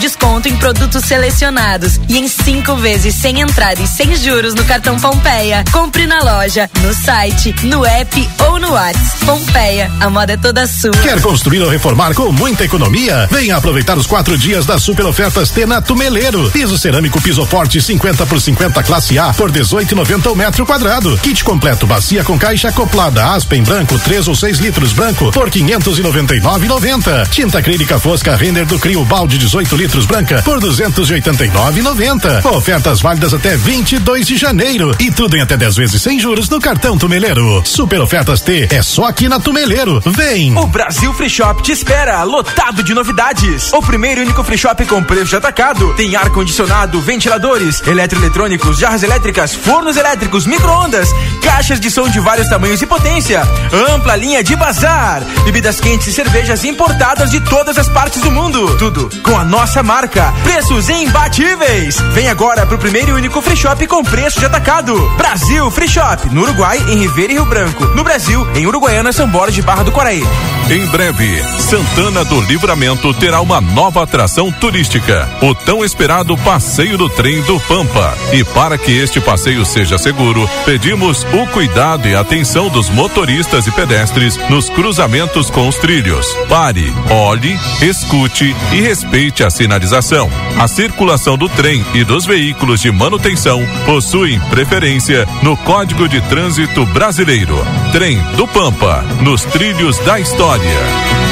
desconto em produtos selecionados e em cinco vezes sem entrada e sem juros no cartão Pompeia. Compre na loja, no site, no app ou no WhatsApp. Pompeia, a moda é toda sua. Quer construir ou reformar com muita economia? Venha aproveitar os quatro dias das super ofertas Tenato Meleiro. Piso cerâmico piso forte 50 por 50 classe A por 18,90 o metro quadrado. Kit completo bacia com caixa acoplada Aspen branco 3 ou 6 litros branco por 599,90. Tinta acrílica fosca Render do Crio balde 18 litros branca por 289,90. Ofertas válidas até 22 de janeiro e tudo em até 10 vezes sem juros no cartão Tumeleiro. Super ofertas T é só aqui na Tumeleiro. Vem! O Brasil Free Shop te espera, lotado de novidades. O primeiro e único free shop com preço de atacado. Tem ar condicionado, ventiladores, eletroeletrônicos, jarras elétricas, fornos elétricos, micro-ondas, caixas de som de vários tamanhos e potência, ampla linha de bazar, bebidas quentes e cervejas importadas de todas as partes do mundo. Tudo com a nossa marca. Preços imbatíveis. Vem agora pro primeiro e único free shop com preço de atacado. Brasil Free Shop, no Uruguai, em Ribeira e Rio Branco. No Brasil, em Uruguaiana, São Borges de Barra do Quaraí. Em breve, Santana do Livramento terá uma nova atração turística, o tão esperado Passeio do Trem do Pampa. E para que este passeio seja seguro, pedimos o cuidado e atenção dos motoristas e pedestres nos cruzamentos com os trilhos. Pare, olhe, escute e respeite a sinalização. A circulação do trem e dos veículos de manutenção possuem preferência no Código de Trânsito Brasileiro. Trem do Pampa, nos trilhos da história.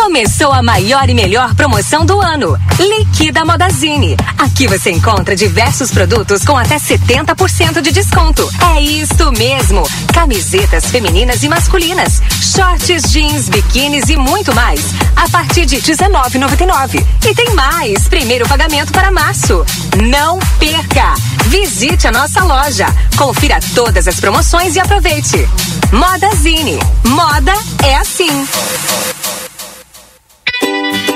Começou a maior e melhor promoção do ano. Liquida Modazine. Aqui você encontra diversos produtos com até 70% de desconto. É isso mesmo. Camisetas femininas e masculinas, shorts, jeans, biquínis e muito mais. A partir de 19,99. E tem mais. Primeiro pagamento para março. Não perca. Visite a nossa loja. Confira todas as promoções e aproveite. Modazine. Moda é assim.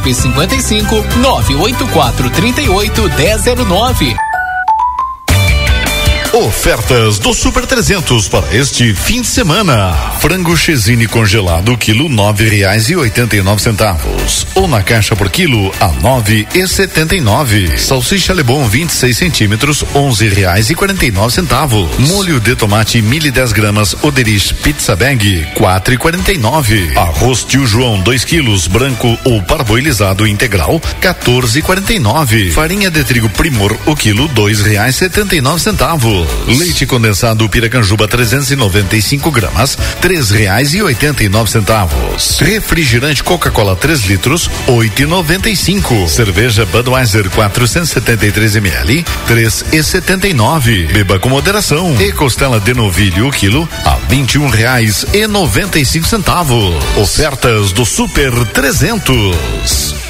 55 984 38 1009. Ofertas do Super 300 para este fim de semana. Frango Chesine congelado, quilo nove reais e oitenta e nove centavos. Ou na caixa por quilo a nove e setenta e nove. Salsicha Lebon 26 centímetros, onze reais e quarenta e nove centavos. Molho de tomate mil e dez gramas, Oderich Pizza Bag, quatro e quarenta e nove. Arroz Tio João 2 quilos, branco ou parboilizado integral, 14,49. Farinha de trigo Primor, o quilo dois reais setenta e nove centavos. Leite condensado Piracanjuba 395 gramas, três reais e oitenta e nove centavos. Refrigerante Coca-Cola 3 litros, oito e noventa e cinco. Cerveja Budweiser 473 ml, três e setenta e nove. Beba com moderação. E costela de novilho o quilo a vinte e um reais e noventa e cinco centavos. Ofertas do Super 300.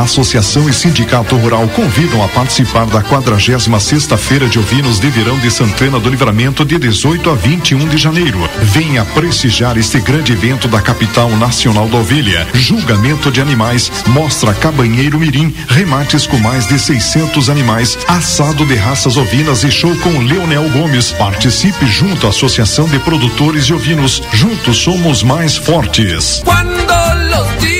A Associação e Sindicato Rural convidam a participar da 46 Feira de Ovinos de Verão de Santana do Livramento de 18 a 21 de janeiro. Venha prestigiar este grande evento da capital nacional da ovelha. Julgamento de animais, mostra cabanheiro mirim, remates com mais de 600 animais, assado de raças ovinas e show com Leonel Gomes. Participe junto à Associação de Produtores de Ovinos. Juntos somos mais fortes. Cuando los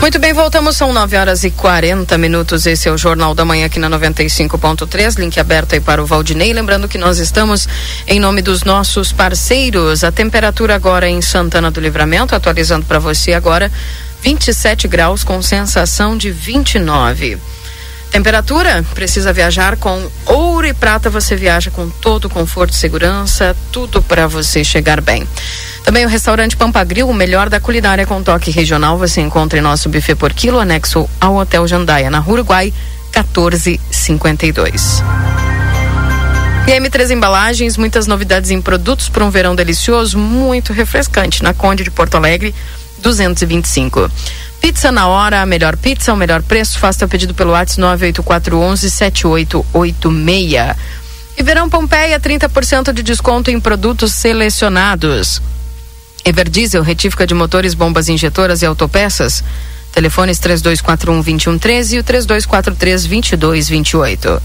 Muito bem, voltamos, são 9 horas e 40 minutos. Esse é o Jornal da Manhã aqui na 95.3, link aberto aí para o Valdinei. Lembrando que nós estamos em nome dos nossos parceiros. A temperatura agora em Santana do Livramento, atualizando para você agora, 27 graus com sensação de 29. Temperatura? Precisa viajar com ouro e prata. Você viaja com todo conforto e segurança, tudo para você chegar bem. Também o restaurante Pampagril, o melhor da culinária com toque regional, você encontra em nosso buffet por quilo, anexo ao Hotel Jandaia, na Uruguai, 1452. E M3 Embalagens, muitas novidades em produtos para um verão delicioso, muito refrescante, na Conde de Porto Alegre, 225. Pizza na hora, a melhor pizza, o melhor preço. Faça teu pedido pelo WhatsApp 98411 7886. E Verão Pompeia, 30% de desconto em produtos selecionados. Everdiesel, retífica de motores, bombas injetoras e autopeças. Telefones 3241 2113 e o 3243 2228.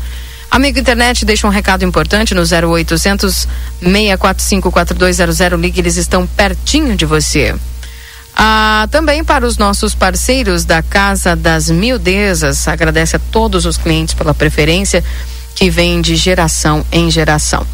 Amigo internet, deixa um recado importante no 0800 645 4200. Ligue, eles estão pertinho de você. Ah, também para os nossos parceiros da Casa das Mildezas, agradece a todos os clientes pela preferência que vem de geração em geração.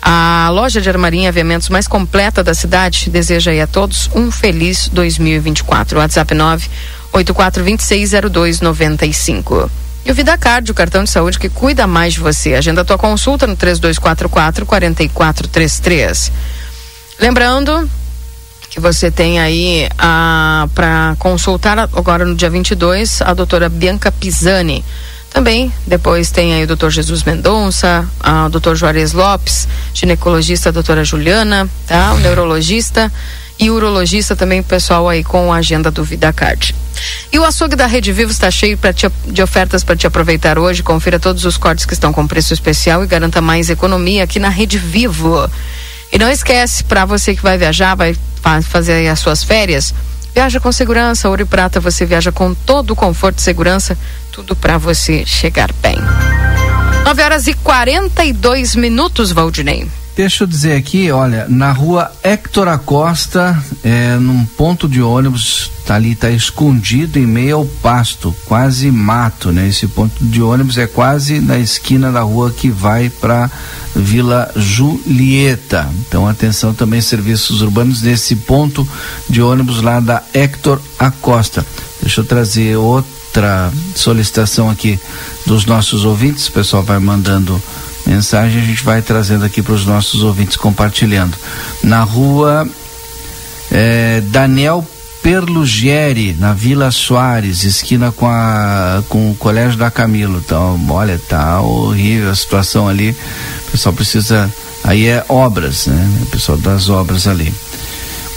A loja de armarinha e aviamentos mais completa da cidade deseja aí a todos um feliz 2024. WhatsApp 9 84260295. E o VidaCard, o cartão de saúde que cuida mais de você. Agenda tua consulta no 3244 4433. Lembrando que você tem aí a para consultar agora no dia 22 a doutora Bianca Pisani. Também depois tem aí o doutor Jesus Mendonça, o doutor Juarez Lopes, ginecologista a doutora Juliana, tá? O neurologista e urologista também, pessoal aí com a agenda do VidaCard. E o açougue da Rede Vivo está cheio te, de ofertas para te aproveitar hoje. Confira todos os cortes que estão com preço especial e garanta mais economia aqui na Rede Vivo. E não esquece, para você que vai viajar, vai fazer as suas férias, viaja com segurança. Ouro e Prata, você viaja com todo o conforto e segurança tudo para você chegar bem. 9 horas e 42 minutos, Valdinei. Deixa eu dizer aqui, olha, na rua Hector Acosta, é, num ponto de ônibus, tá ali, tá escondido em meio ao pasto, quase mato, né? Esse ponto de ônibus é quase na esquina da rua que vai para Vila Julieta. Então, atenção também, serviços urbanos nesse ponto de ônibus lá da Hector Acosta. Deixa eu trazer outra solicitação aqui dos nossos ouvintes, o pessoal vai mandando mensagem, a gente vai trazendo aqui para os nossos ouvintes compartilhando. Na rua é, Daniel Perlugieri, na Vila Soares, esquina com, a, com o Colégio da Camilo. Então, olha, tá horrível a situação ali. O pessoal precisa. Aí é obras, né? O pessoal das obras ali.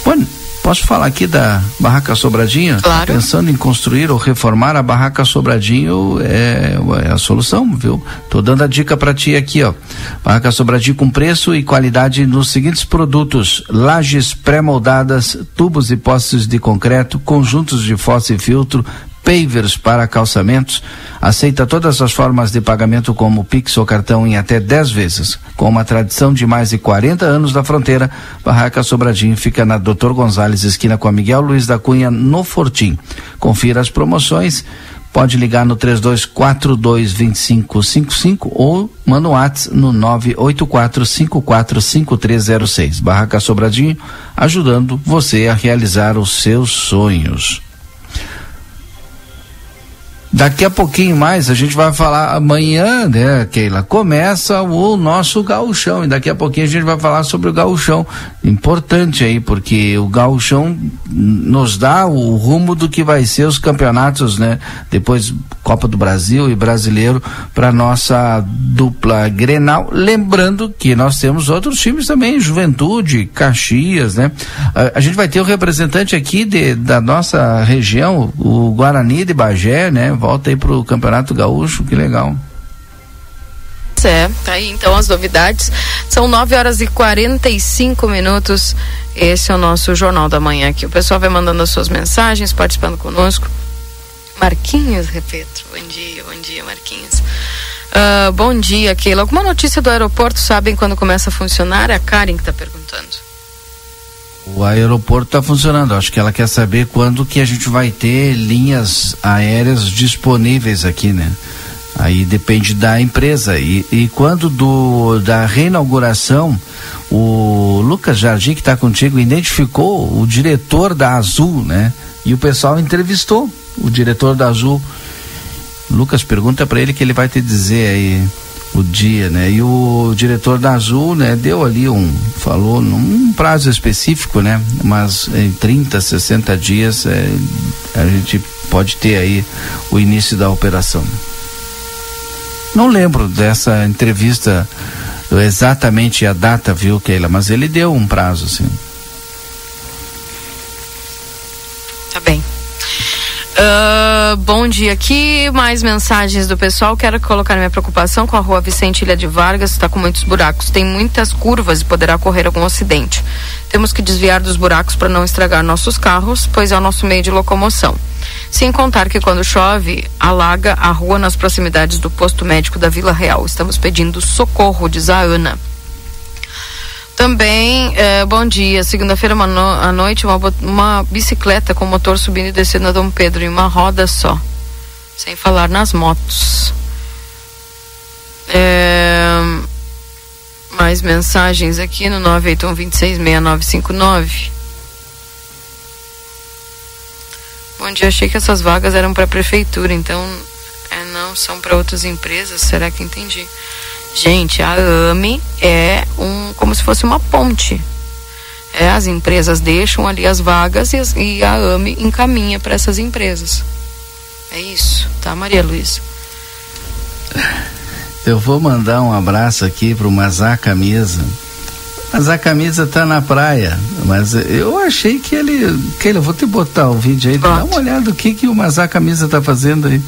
Bom, Posso falar aqui da Barraca Sobradinho? Claro. Pensando em construir ou reformar a Barraca Sobradinho é, é a solução, viu? Tô dando a dica para ti aqui, ó. Barraca Sobradinho com preço e qualidade nos seguintes produtos: lajes pré-moldadas, tubos e postes de concreto, conjuntos de fossa e filtro, pavers para calçamentos, aceita todas as formas de pagamento como Pix ou cartão em até 10 vezes. Com uma tradição de mais de 40 anos da fronteira, Barraca Sobradinho fica na Doutor Gonzalez, esquina com a Miguel Luiz da Cunha, no Fortim. Confira as promoções. Pode ligar no 32422555 ou manda um WhatsApp no 984545306. Barraca Sobradinho, ajudando você a realizar os seus sonhos. Daqui a pouquinho mais a gente vai falar amanhã, né, Keila? Começa o nosso gauchão e daqui a pouquinho a gente vai falar sobre o gauchão. Importante aí, porque o gauchão nos dá o rumo do que vai ser os campeonatos, né? Depois Copa do Brasil e Brasileiro para nossa dupla Grenal. Lembrando que nós temos outros times também, Juventude, Caxias, né? A, a gente vai ter o representante aqui de, da nossa região, o Guarani de Bagé, né? Volta aí pro Campeonato Gaúcho, que legal. É, tá aí então as novidades. São 9 horas e 45 minutos. Esse é o nosso Jornal da Manhã aqui. O pessoal vai mandando as suas mensagens, participando conosco. Marquinhos, repito. Bom dia, bom dia, Marquinhos. Uh, bom dia, Keila. Alguma notícia do aeroporto sabem quando começa a funcionar? É a Karen que está perguntando. O aeroporto está funcionando. Acho que ela quer saber quando que a gente vai ter linhas aéreas disponíveis aqui, né? Aí depende da empresa. E, e quando do, da reinauguração, o Lucas Jardim, que está contigo, identificou o diretor da Azul, né? E o pessoal entrevistou o diretor da Azul. Lucas pergunta para ele que ele vai te dizer aí o dia, né? E o diretor da Azul, né, deu ali um, falou num prazo específico, né? Mas em 30, 60 dias é, a gente pode ter aí o início da operação. Não lembro dessa entrevista exatamente a data, viu, Keila? Mas ele deu um prazo, sim. Tá bem. Uh, bom dia aqui, mais mensagens do pessoal. Quero colocar minha preocupação com a rua Vicente Ilha de Vargas, está com muitos buracos. Tem muitas curvas e poderá ocorrer algum acidente. Temos que desviar dos buracos para não estragar nossos carros, pois é o nosso meio de locomoção. Sem contar que quando chove, alaga a rua nas proximidades do posto médico da Vila Real. Estamos pedindo socorro, diz a Ana. Também, eh, bom dia. Segunda-feira no, à noite, uma, uma bicicleta com motor subindo e descendo a Dom Pedro em uma roda só. Sem falar nas motos. Eh, mais mensagens aqui no 981266959. Bom dia, achei que essas vagas eram para prefeitura, então é, não são para outras empresas. Será que entendi? Gente, a AME é um como se fosse uma ponte. É, as empresas deixam ali as vagas e, as, e a AME encaminha para essas empresas. É isso, tá, Maria Luísa? Eu vou mandar um abraço aqui pro Mazá Camisa. Mas a camisa tá na praia. Mas eu achei que ele. Que ele, eu vou te botar o vídeo aí. Dá uma olhada do que, que o Mazá Camisa tá fazendo aí.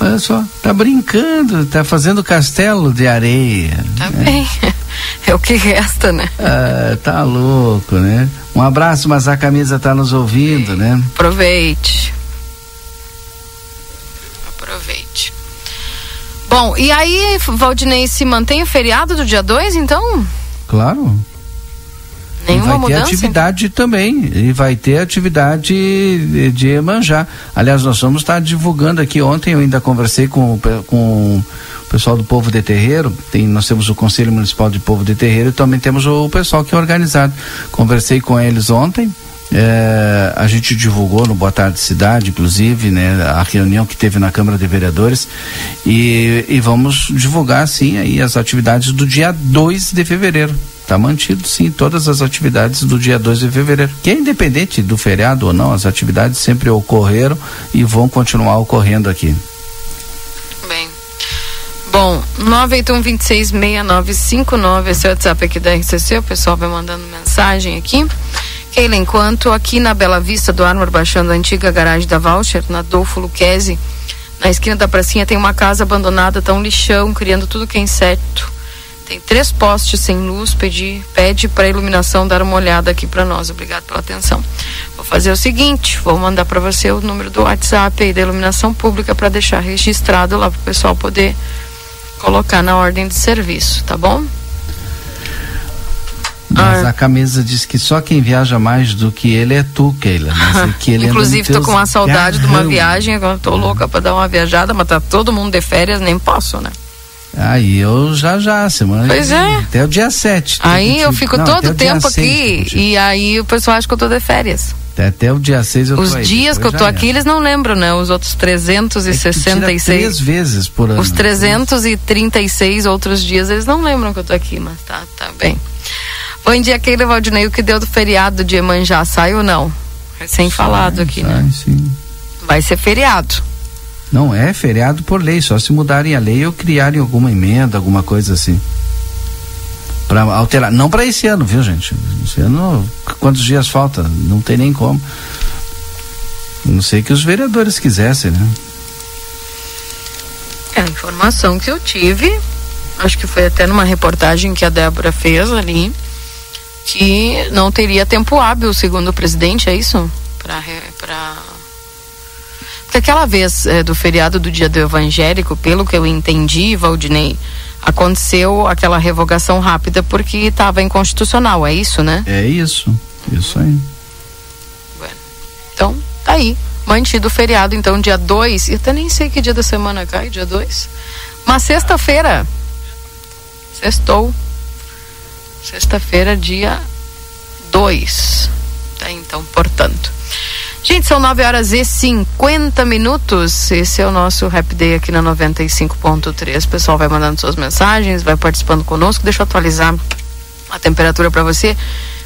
Olha só, tá brincando, tá fazendo castelo de areia. Tá né? bem. É o que resta, né? Ah, tá louco, né? Um abraço, mas a camisa tá nos ouvindo, né? Aproveite. Aproveite. Bom, e aí, Valdinei, se mantém o feriado do dia 2, então? Claro. Nenhuma e vai mudança? ter atividade também. E vai ter atividade de, de Emanjá. Aliás, nós vamos estar divulgando aqui. Ontem eu ainda conversei com, com o pessoal do Povo de Terreiro. Tem, nós temos o Conselho Municipal de Povo de Terreiro e também temos o pessoal que é organizado. Conversei com eles ontem. É, a gente divulgou no Boa Tarde Cidade, inclusive, né, a reunião que teve na Câmara de Vereadores e, e vamos divulgar sim aí as atividades do dia 2 de fevereiro. Está mantido sim todas as atividades do dia 2 de fevereiro. Que é independente do feriado ou não, as atividades sempre ocorreram e vão continuar ocorrendo aqui. Bem. Bom, 981266959, esse é o WhatsApp aqui da RCC, o pessoal vai mandando mensagem aqui. Keila, enquanto aqui na Bela Vista do Armor, baixando a antiga garagem da Voucher, na Adolfo Luquezzi, na esquina da pracinha tem uma casa abandonada, tá um lixão, criando tudo que é inseto. Tem três postes sem luz, pedi, pede para iluminação dar uma olhada aqui para nós. Obrigado pela atenção. Vou fazer o seguinte, vou mandar para você o número do WhatsApp aí da iluminação pública para deixar registrado lá para o pessoal poder colocar na ordem de serviço, tá bom? Mas ah. a camisa diz que só quem viaja mais do que ele é tu, Keila. É que ele Inclusive, tô com uma saudade garrão. de uma viagem, eu tô louca para dar uma viajada, mas tá todo mundo de férias, nem posso, né? Aí eu já já, semana Pois é. Até o dia 7. Aí eu fico não, todo o tempo aqui e aí o pessoal acha que eu tô de férias. Até, até o dia 6 eu Os tô aí, dias que eu tô aqui, é. eles não lembram, né? Os outros 366. É três vezes por ano. Os 336 outros dias, eles não lembram que eu tô aqui, mas tá, tá bem. Bom dia, Keila Valdinei, o que deu do feriado de Emanjá, sai ou não? Recém falado aqui, sai, né? Sim. Vai ser feriado. Não é feriado por lei, só se mudarem a lei ou criarem alguma emenda, alguma coisa assim. Para alterar, não para esse ano, viu, gente? Esse ano, quantos dias falta? Não tem nem como. Não sei que os vereadores quisessem, né? É a informação que eu tive, acho que foi até numa reportagem que a Débora fez ali, que não teria tempo hábil, segundo o presidente, é isso? Para aquela vez é, do feriado do dia do evangélico, pelo que eu entendi, Valdinei, aconteceu aquela revogação rápida porque estava inconstitucional, é isso, né? É isso. Isso aí. Então, tá aí. Mantido o feriado, então, dia 2. Eu até nem sei que dia da semana cai, dia 2. Mas sexta-feira. Sextou. Sexta-feira, dia 2. Tá, então, portanto. Gente, são 9 horas e 50 minutos. Esse é o nosso Rap Day aqui na 95.3. O pessoal vai mandando suas mensagens, vai participando conosco. Deixa eu atualizar a temperatura para você.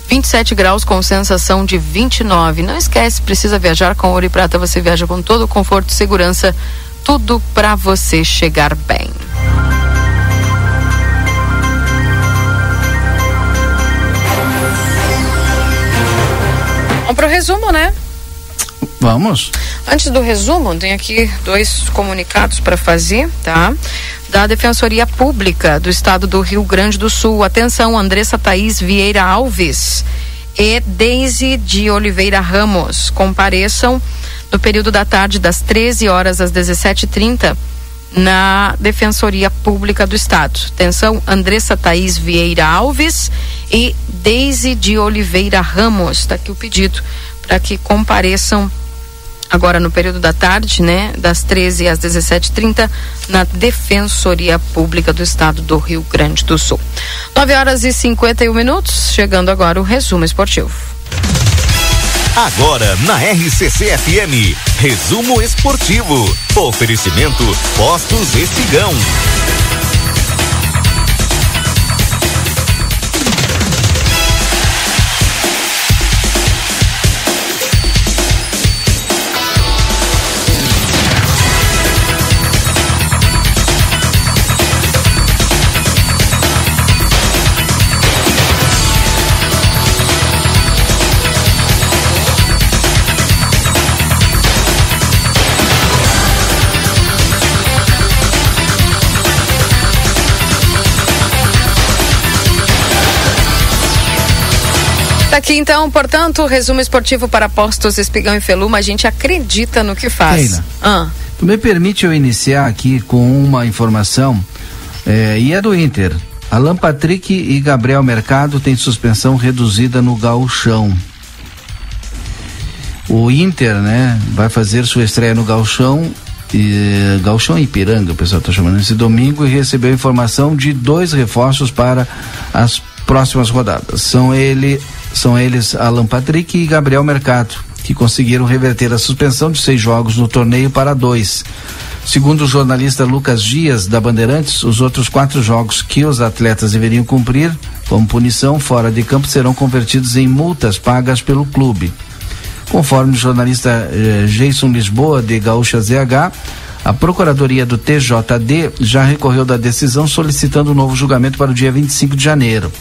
27 graus com sensação de 29. Não esquece, precisa viajar com ouro e prata. Você viaja com todo o conforto e segurança. Tudo para você chegar bem. Vamos pro resumo, né? Vamos. Antes do resumo, tem aqui dois comunicados para fazer, tá? Da Defensoria Pública do Estado do Rio Grande do Sul. Atenção, Andressa Thaís Vieira Alves e Deise de Oliveira Ramos compareçam no período da tarde das 13 horas às 17h30 na Defensoria Pública do Estado. Atenção, Andressa Thaís Vieira Alves e Deise de Oliveira Ramos. Está aqui o pedido para que compareçam agora no período da tarde, né, das 13 às 17h30, na Defensoria Pública do Estado do Rio Grande do Sul. 9 horas e 51 minutos, chegando agora o resumo esportivo. Agora na RCC FM, resumo esportivo. Oferecimento Postos Espigão. Aqui então, portanto, resumo esportivo para Postos Espigão e Feluma. A gente acredita no que faz. Keila, Ah, tu me permite eu iniciar aqui com uma informação, eh, e é do Inter. Alan Patrick e Gabriel Mercado têm suspensão reduzida no gauchão. O Inter, né, vai fazer sua estreia no gauchão, e, gauchão Ipiranga, o pessoal está chamando esse domingo, e recebeu informação de dois reforços para as próximas rodadas. São ele, são eles Alan Patrick e Gabriel Mercado, que conseguiram reverter a suspensão de seis jogos no torneio para dois. Segundo o jornalista Lucas Dias, da Bandeirantes, os outros quatro jogos que os atletas deveriam cumprir, como punição fora de campo, serão convertidos em multas pagas pelo clube. Conforme o jornalista eh, Jason Lisboa, de Gaúcha ZH, a Procuradoria do TJD já recorreu da decisão solicitando um novo julgamento para o dia 25 de janeiro.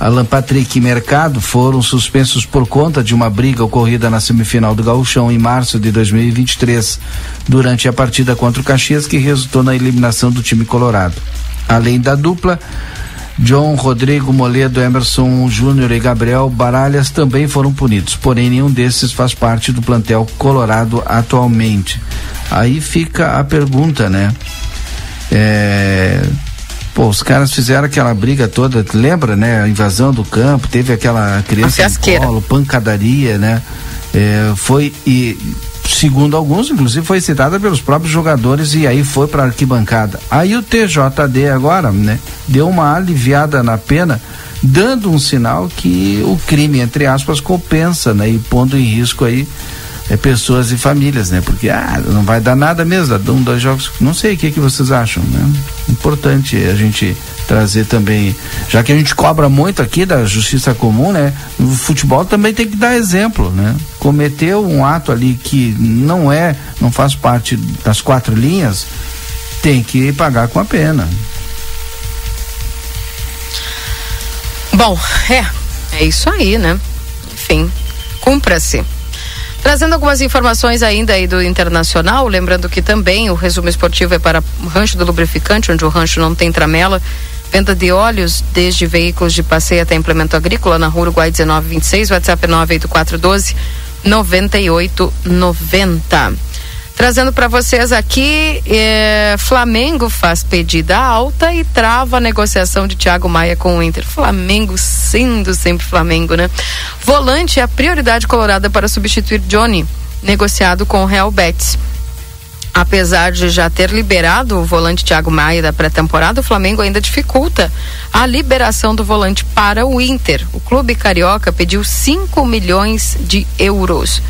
Alan Patrick e Mercado foram suspensos por conta de uma briga ocorrida na semifinal do Gauchão em março de 2023, durante a partida contra o Caxias, que resultou na eliminação do time colorado. Além da dupla, John, Rodrigo, Moledo, Emerson Júnior e Gabriel Baralhas também foram punidos, porém nenhum desses faz parte do plantel colorado atualmente. Aí fica a pergunta, né? É, Pô, os caras fizeram aquela briga toda, lembra, né? A invasão do campo, teve aquela criança no colo, pancadaria, né? É, foi e segundo alguns, inclusive foi citada pelos próprios jogadores e aí foi para arquibancada. Aí o TJD agora, né, deu uma aliviada na pena, dando um sinal que o crime entre aspas compensa, né, e pondo em risco aí é, pessoas e famílias, né? Porque ah, não vai dar nada mesmo, um, dois jogos. Não sei o que, que vocês acham, né? Importante a gente trazer também, já que a gente cobra muito aqui da justiça comum, né? O futebol também tem que dar exemplo, né? Cometeu um ato ali que não é, não faz parte das quatro linhas, tem que pagar com a pena. Bom, é, é isso aí, né? Enfim, cumpra-se. Trazendo algumas informações ainda aí do internacional, lembrando que também o resumo esportivo é para o rancho do lubrificante, onde o rancho não tem tramela. Venda de óleos, desde veículos de passeio até implemento agrícola, na rua Uruguai 1926, WhatsApp 98412 9890. Trazendo para vocês aqui, eh, Flamengo faz pedida alta e trava a negociação de Thiago Maia com o Inter. Flamengo sendo sempre Flamengo, né? Volante é a prioridade colorada para substituir Johnny, negociado com o Real Betis. Apesar de já ter liberado o volante Thiago Maia da pré-temporada, o Flamengo ainda dificulta a liberação do volante para o Inter. O clube carioca pediu 5 milhões de euros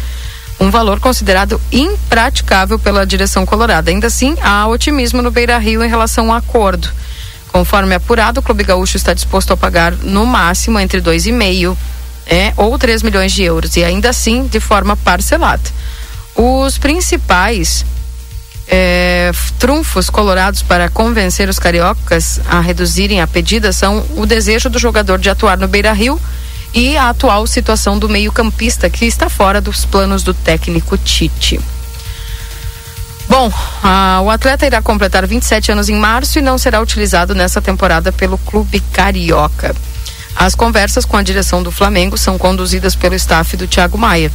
um valor considerado impraticável pela direção colorada. Ainda assim, há otimismo no Beira Rio em relação ao acordo. Conforme apurado, o Clube Gaúcho está disposto a pagar no máximo entre 2,5 é, ou 3 milhões de euros, e ainda assim de forma parcelada. Os principais é, trunfos colorados para convencer os cariocas a reduzirem a pedida são o desejo do jogador de atuar no Beira Rio e a atual situação do meio-campista, que está fora dos planos do técnico Tite. Bom, o atleta irá completar 27 anos em março e não será utilizado nessa temporada pelo clube carioca. As conversas com a direção do Flamengo são conduzidas pelo staff do Thiago Maia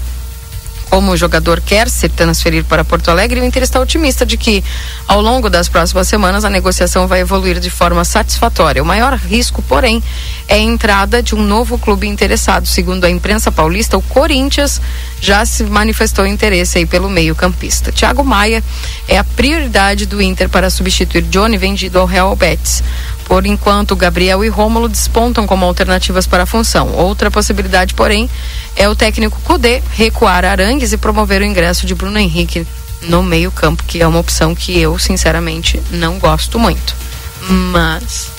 como o jogador quer se transferir para Porto Alegre, o Inter está otimista de que, ao longo das próximas semanas, a negociação vai evoluir de forma satisfatória. O maior risco, porém, é a entrada de um novo clube interessado. Segundo a imprensa paulista, o Corinthians já se manifestou interesse aí pelo meio-campista. Thiago Maia é a prioridade do Inter para substituir Johnny vendido ao Real Betis. Por enquanto, Gabriel e Rômulo despontam como alternativas para a função. Outra possibilidade, porém, é o técnico Cudê recuar Arangues e promover o ingresso de Bruno Henrique no meio-campo, que é uma opção que eu, sinceramente, não gosto muito. Mas.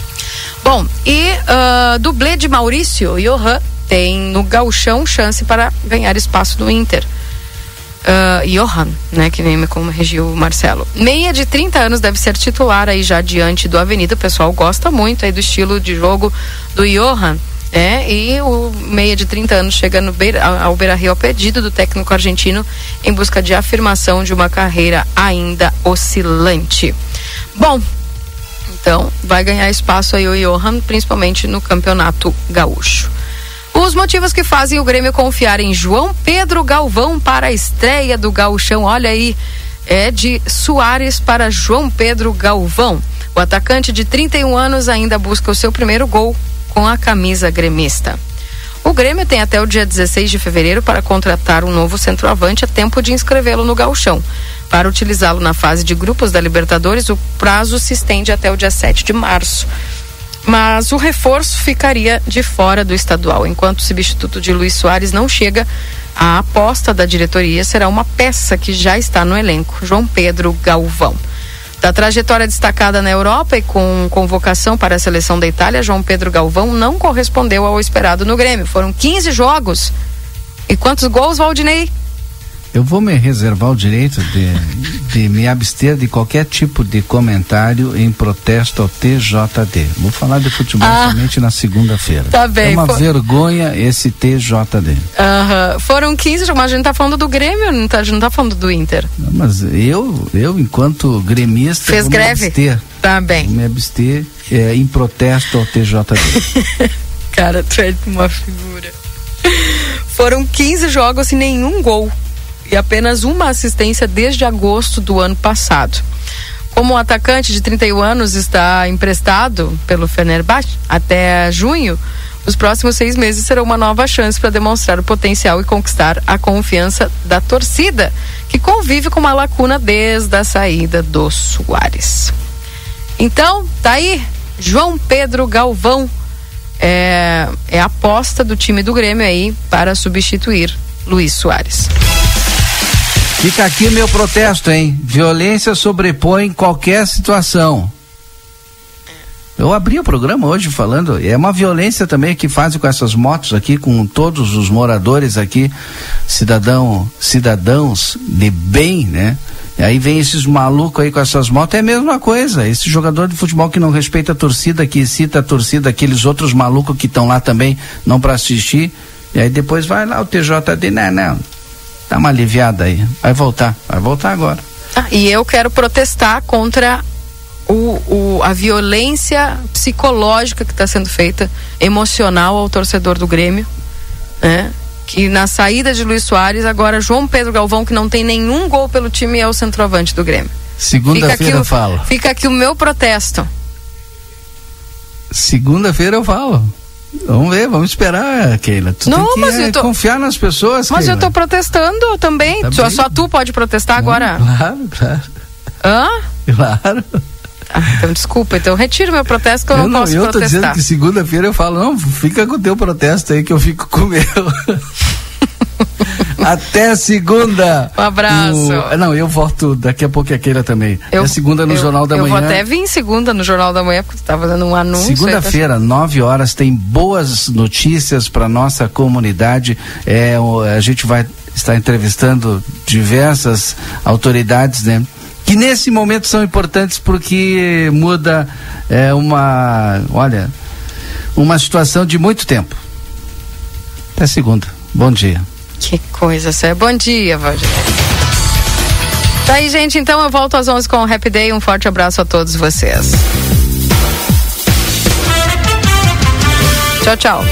Bom, e uh, dublê de Maurício, Johan, tem no Galchão chance para ganhar espaço no Inter uh, Johan, né, que nem me corrigiu o Marcelo. Meia de 30 anos deve ser titular aí já diante do Avenida. O pessoal gosta muito aí do estilo de jogo do Johan. É, e o meia de 30 anos chega no Beira, ao Beira Rio a pedido do técnico argentino em busca de afirmação de uma carreira ainda oscilante. Bom, então vai ganhar espaço aí o Johan, principalmente no campeonato gaúcho. Os motivos que fazem o Grêmio confiar em João Pedro Galvão para a estreia do Gauchão, olha aí, é de Soares para João Pedro Galvão. O atacante de 31 anos ainda busca o seu primeiro gol com a camisa gremista. O Grêmio tem até o dia 16 de fevereiro para contratar um novo centroavante a tempo de inscrevê-lo no Gauchão. Para utilizá-lo na fase de grupos da Libertadores, o prazo se estende até o dia 7 de março mas o reforço ficaria de fora do estadual. Enquanto o substituto de Luiz Soares não chega, a aposta da diretoria será uma peça que já está no elenco, João Pedro Galvão. Da trajetória destacada na Europa e com convocação para a seleção da Itália, João Pedro Galvão não correspondeu ao esperado no Grêmio. Foram 15 jogos. E quantos gols, Valdinei? Eu vou me reservar o direito de, de me abster de qualquer tipo de comentário em protesto ao TJD. Vou falar de futebol ah, somente na segunda-feira. Tá bem. É uma for... vergonha esse TJD. Uhum. Foram 15, mas a gente tá falando do Grêmio, não tá, a gente não tá falando do Inter. Não, mas eu, eu enquanto gremista, Fez greve? me abster. Tá bem. Vou me abster é, em protesto ao TJD. Cara, tu é uma figura. Foram 15 jogos e nenhum gol e apenas uma assistência desde agosto do ano passado. Como o atacante de 31 anos está emprestado pelo Fenerbahçe até junho, os próximos seis meses serão uma nova chance para demonstrar o potencial e conquistar a confiança da torcida, que convive com uma lacuna desde a saída do Soares. Então, tá aí, João Pedro Galvão é, é a aposta do time do Grêmio aí para substituir Luiz Soares. Fica aqui meu protesto, hein? Violência sobrepõe qualquer situação. Eu abri o programa hoje falando, é uma violência também que fazem com essas motos aqui, com todos os moradores aqui, cidadão, cidadãos de bem, né? E aí vem esses malucos aí com essas motos, é a mesma coisa. Esse jogador de futebol que não respeita a torcida, que cita a torcida, aqueles outros malucos que estão lá também, não para assistir. E aí depois vai lá o TJD, não, não, Dá uma aliviada aí. Vai voltar, vai voltar agora. Ah, e eu quero protestar contra o, o, a violência psicológica que está sendo feita, emocional ao torcedor do Grêmio, né? que na saída de Luiz Soares, agora João Pedro Galvão, que não tem nenhum gol pelo time, é o centroavante do Grêmio. Segunda-feira eu falo. Fica aqui o meu protesto. Segunda-feira eu falo. Vamos ver, vamos esperar, Keila. Tu Não, tem que mas eu é, tô- confiar nas pessoas, Mas eu Keila. tô protestando também. Tá só, só tu pode protestar agora. Claro, claro, Hã? claro. Ah, então desculpa, então eu retiro meu protesto que eu, Eu, não não, posso eu tô dizendo protestar. que segunda-feira eu falo, não, fica com o teu protesto aí que eu fico com o meu. Até segunda. Um abraço. O- não, eu volto daqui a pouco a Keila também. Eu, é segunda no eu- Jornal da eu Manhã. vou até vir em segunda no Jornal da Manhã, porque tu tá fazendo um anúncio. aí, Segunda-feira, 9 horas, tem boas notícias para nossa comunidade. É, a gente vai estar entrevistando diversas autoridades, né? Que nesse momento são importantes porque muda é, uma, olha, uma situação de muito tempo. Até segunda. Bom dia. Que coisa, sério. Bom dia, Valdir. Tá aí, gente. Então eu volto às 11 com o Happy Day. Um forte abraço a todos vocês. Tchau, tchau.